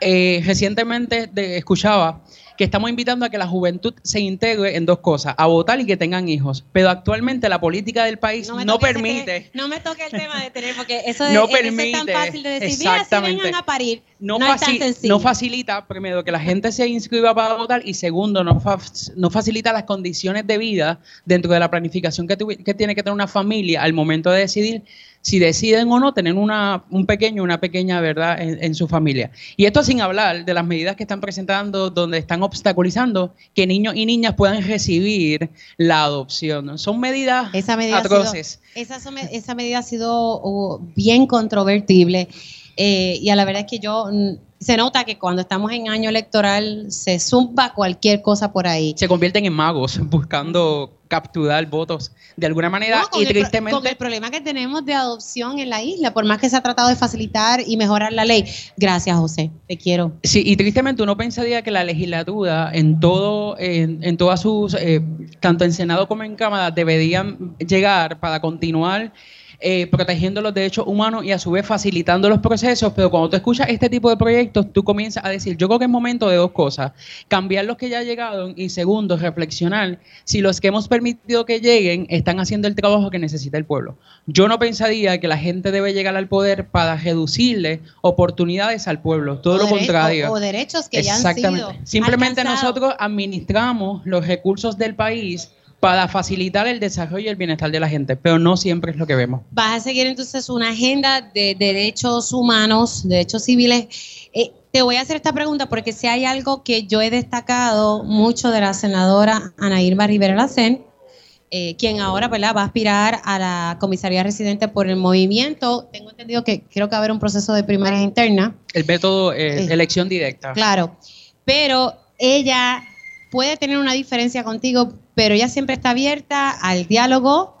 Eh, recientemente escuchaba que estamos invitando a que la juventud se integre en dos cosas, a votar y que tengan hijos. Pero actualmente la política del país no, permite... te- no me toque el tema de tener, porque eso, de- No eso es permite, tan fácil de decir, mira, si exactamente. vengan a parir. no, No es tan faci- sencillo. no facilita, primero, que la gente se inscriba para votar y segundo, no, fa- no facilita las condiciones de vida dentro de la planificación que, que tiene que tener una familia al momento de decidir si deciden o no tener una, un pequeño, una pequeña verdad en, en su familia. Y esto sin hablar de las medidas que están presentando donde están obstaculizando que niños y niñas puedan recibir la adopción. Son medidas Esa medida, atroces. sido, esa, esa medida ha sido oh, bien controvertible eh, y a la verdad es que yo mm, se nota que cuando estamos en año electoral se zumba cualquier cosa por ahí. se convierten en magos buscando capturar votos de alguna manera No, y tristemente con el problema que tenemos de adopción en la isla, por más que se ha tratado de facilitar y mejorar la ley. Gracias, José. Te quiero. Sí, y tristemente uno pensaría que la legislatura en todo, en, en todas sus, eh, tanto en Senado como en Cámara, deberían llegar para continuar eh, protegiendo los derechos humanos y a su vez facilitando los procesos, pero cuando tú escuchas este tipo de proyectos, tú comienzas a decir, yo creo que es momento de dos cosas, cambiar los que ya llegaron y segundo, reflexionar si los que hemos permitido que lleguen están haciendo el trabajo que necesita el pueblo. Yo no pensaría que la gente debe llegar al poder para reducirle oportunidades al pueblo, todo O lo contrario. O, o derechos que ya han Exactamente. sido Simplemente nosotros administramos los recursos del país para facilitar el desarrollo y el bienestar de la gente, pero no siempre es lo que vemos. Vas a seguir entonces una agenda de derechos humanos, derechos civiles. Eh, te voy a hacer esta pregunta porque si hay algo que yo he destacado mucho de la senadora Ana Irma Rivera Lacén, eh, quien ahora ¿verdad? va a aspirar a la comisaría residente por el movimiento. Tengo entendido que creo que va a haber un proceso de primarias interna. El método eh, Eh, elección directa. Claro, pero ella puede tener una diferencia contigo, pero ella siempre está abierta al diálogo,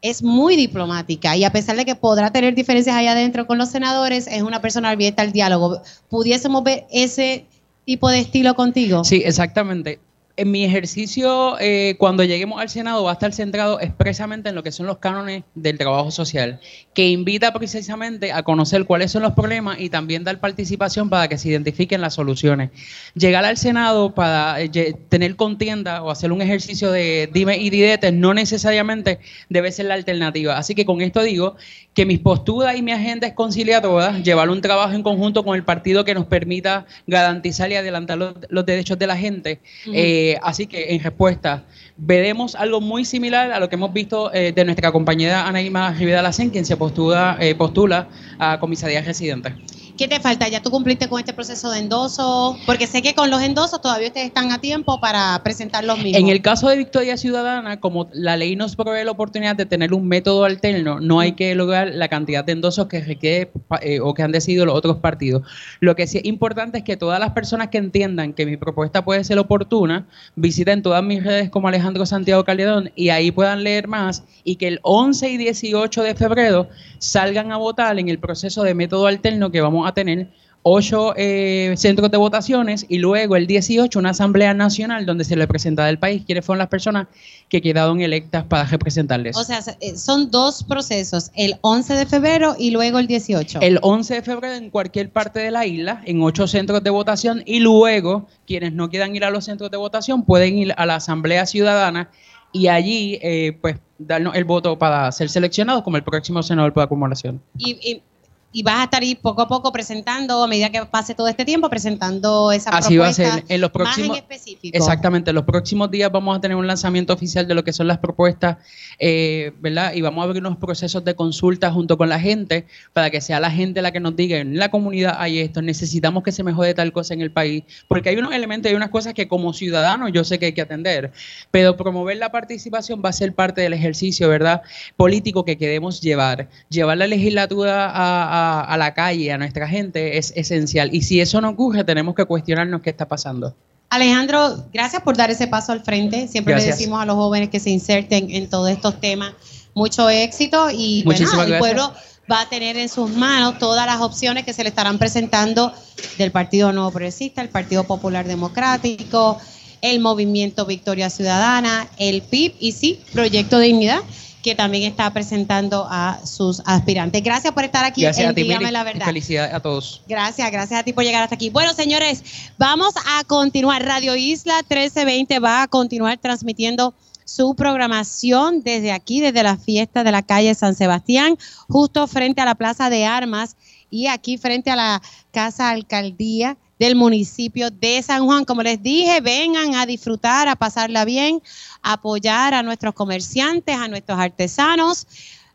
es muy diplomática y a pesar de que podrá tener diferencias allá adentro con los senadores, es una persona abierta al diálogo. ¿Pudiésemos ver ese tipo de estilo contigo? Sí, exactamente. En mi ejercicio, eh, cuando lleguemos al Senado, va a estar centrado expresamente en lo que son los cánones del trabajo social, que invita precisamente a conocer cuáles son los problemas y también dar participación para que se identifiquen las soluciones. Llegar al Senado para eh, tener contienda o hacer un ejercicio de dime y diretes no necesariamente debe ser la alternativa. Así que con esto digo que mis posturas y mi agenda es conciliar todas, llevar un trabajo en conjunto con el partido que nos permita garantizar y adelantar los, los derechos de la gente. Eh, así que en respuesta, veremos algo muy similar a lo que hemos visto eh, de nuestra compañera Anaíma Rivera Lacen, quien se postula, eh, postula a comisaría residente. ¿Qué te falta? ¿Ya tú cumpliste con este proceso de endoso? Porque sé que con los endosos todavía ustedes están a tiempo para presentar los mismos. En el caso de Victoria Ciudadana, como la ley nos provee la oportunidad de tener un método alterno, no hay que lograr la cantidad de endosos que requiere eh, o que han decidido los otros partidos. Lo que sí es importante es que todas las personas que entiendan que mi propuesta puede ser oportuna, visiten todas mis redes como Alejandro Santiago Calderón y ahí puedan leer más y que el 11 y 18 de febrero salgan a votar en el proceso de método alterno que vamos a tener ocho eh, centros de votaciones y luego el 18 una asamblea nacional donde se le presentará al país quiénes fueron las personas que quedaron electas para representarles. O sea, eh, son dos procesos, el 11 de febrero y luego el 18. el 11 de febrero en cualquier parte de la isla, en ocho centros de votación, y luego quienes no quieran ir a los centros de votación pueden ir a la Asamblea Ciudadana y allí, eh, pues, darnos el voto para ser seleccionados como el próximo senador por acumulación. y, y- y vas a estar ahí poco a poco presentando, a medida que pase todo este tiempo, presentando esa Así va a ser. En los más próximos, en específico. Exactamente, en los próximos días vamos a tener un lanzamiento oficial de lo que son las propuestas, eh, ¿verdad? Y vamos a abrir unos procesos de consulta junto con la gente para que sea la gente la que nos diga, en la comunidad hay esto, necesitamos que se mejore tal cosa en el país, porque hay unos elementos y unas cosas que como ciudadanos yo sé que hay que atender, pero promover la participación va a ser parte del ejercicio, ¿verdad? Político que queremos llevar. Llevar la legislatura a, a- a la calle, a nuestra gente, es esencial. Y si eso no ocurre, tenemos que cuestionarnos qué está pasando. Alejandro, gracias por dar ese paso al frente. Siempre Gracias. le decimos a los jóvenes que se inserten en todos estos temas mucho éxito y bueno, Muchísimas el pueblo va a tener en sus manos todas las opciones que se le estarán presentando del Partido Nuevo Progresista, el Partido Popular Democrático, el Movimiento Victoria Ciudadana, el PIB y sí, Proyecto Dignidad que también está presentando a sus aspirantes. Gracias por estar aquí Gracias en a ti, Dígame la Verdad. Felicidades a todos. Gracias, gracias a ti por llegar hasta aquí. Bueno, señores, vamos a continuar. Radio Isla 1320 va a continuar transmitiendo su programación desde aquí, desde la fiesta de la calle San Sebastián, justo frente a la Plaza de Armas y aquí frente a la Casa Alcaldía del municipio de San Juan. Como les dije, vengan a disfrutar, a pasarla bien, a apoyar a nuestros comerciantes, a nuestros artesanos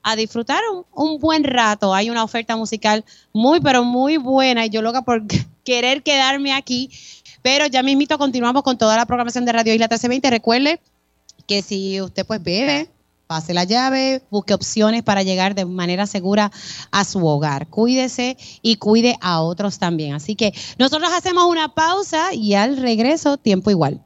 a disfrutar un, buen rato. Hay una oferta musical muy, pero muy buena y yo loca por querer quedarme aquí. Pero ya mismito continuamos con toda la programación de Radio Isla 1320. Recuerde que si usted pues bebe, pase la llave, busque opciones para llegar de manera segura a su hogar. Cuídese y cuide a otros también. Así que nosotros hacemos una pausa y al regreso, tiempo igual.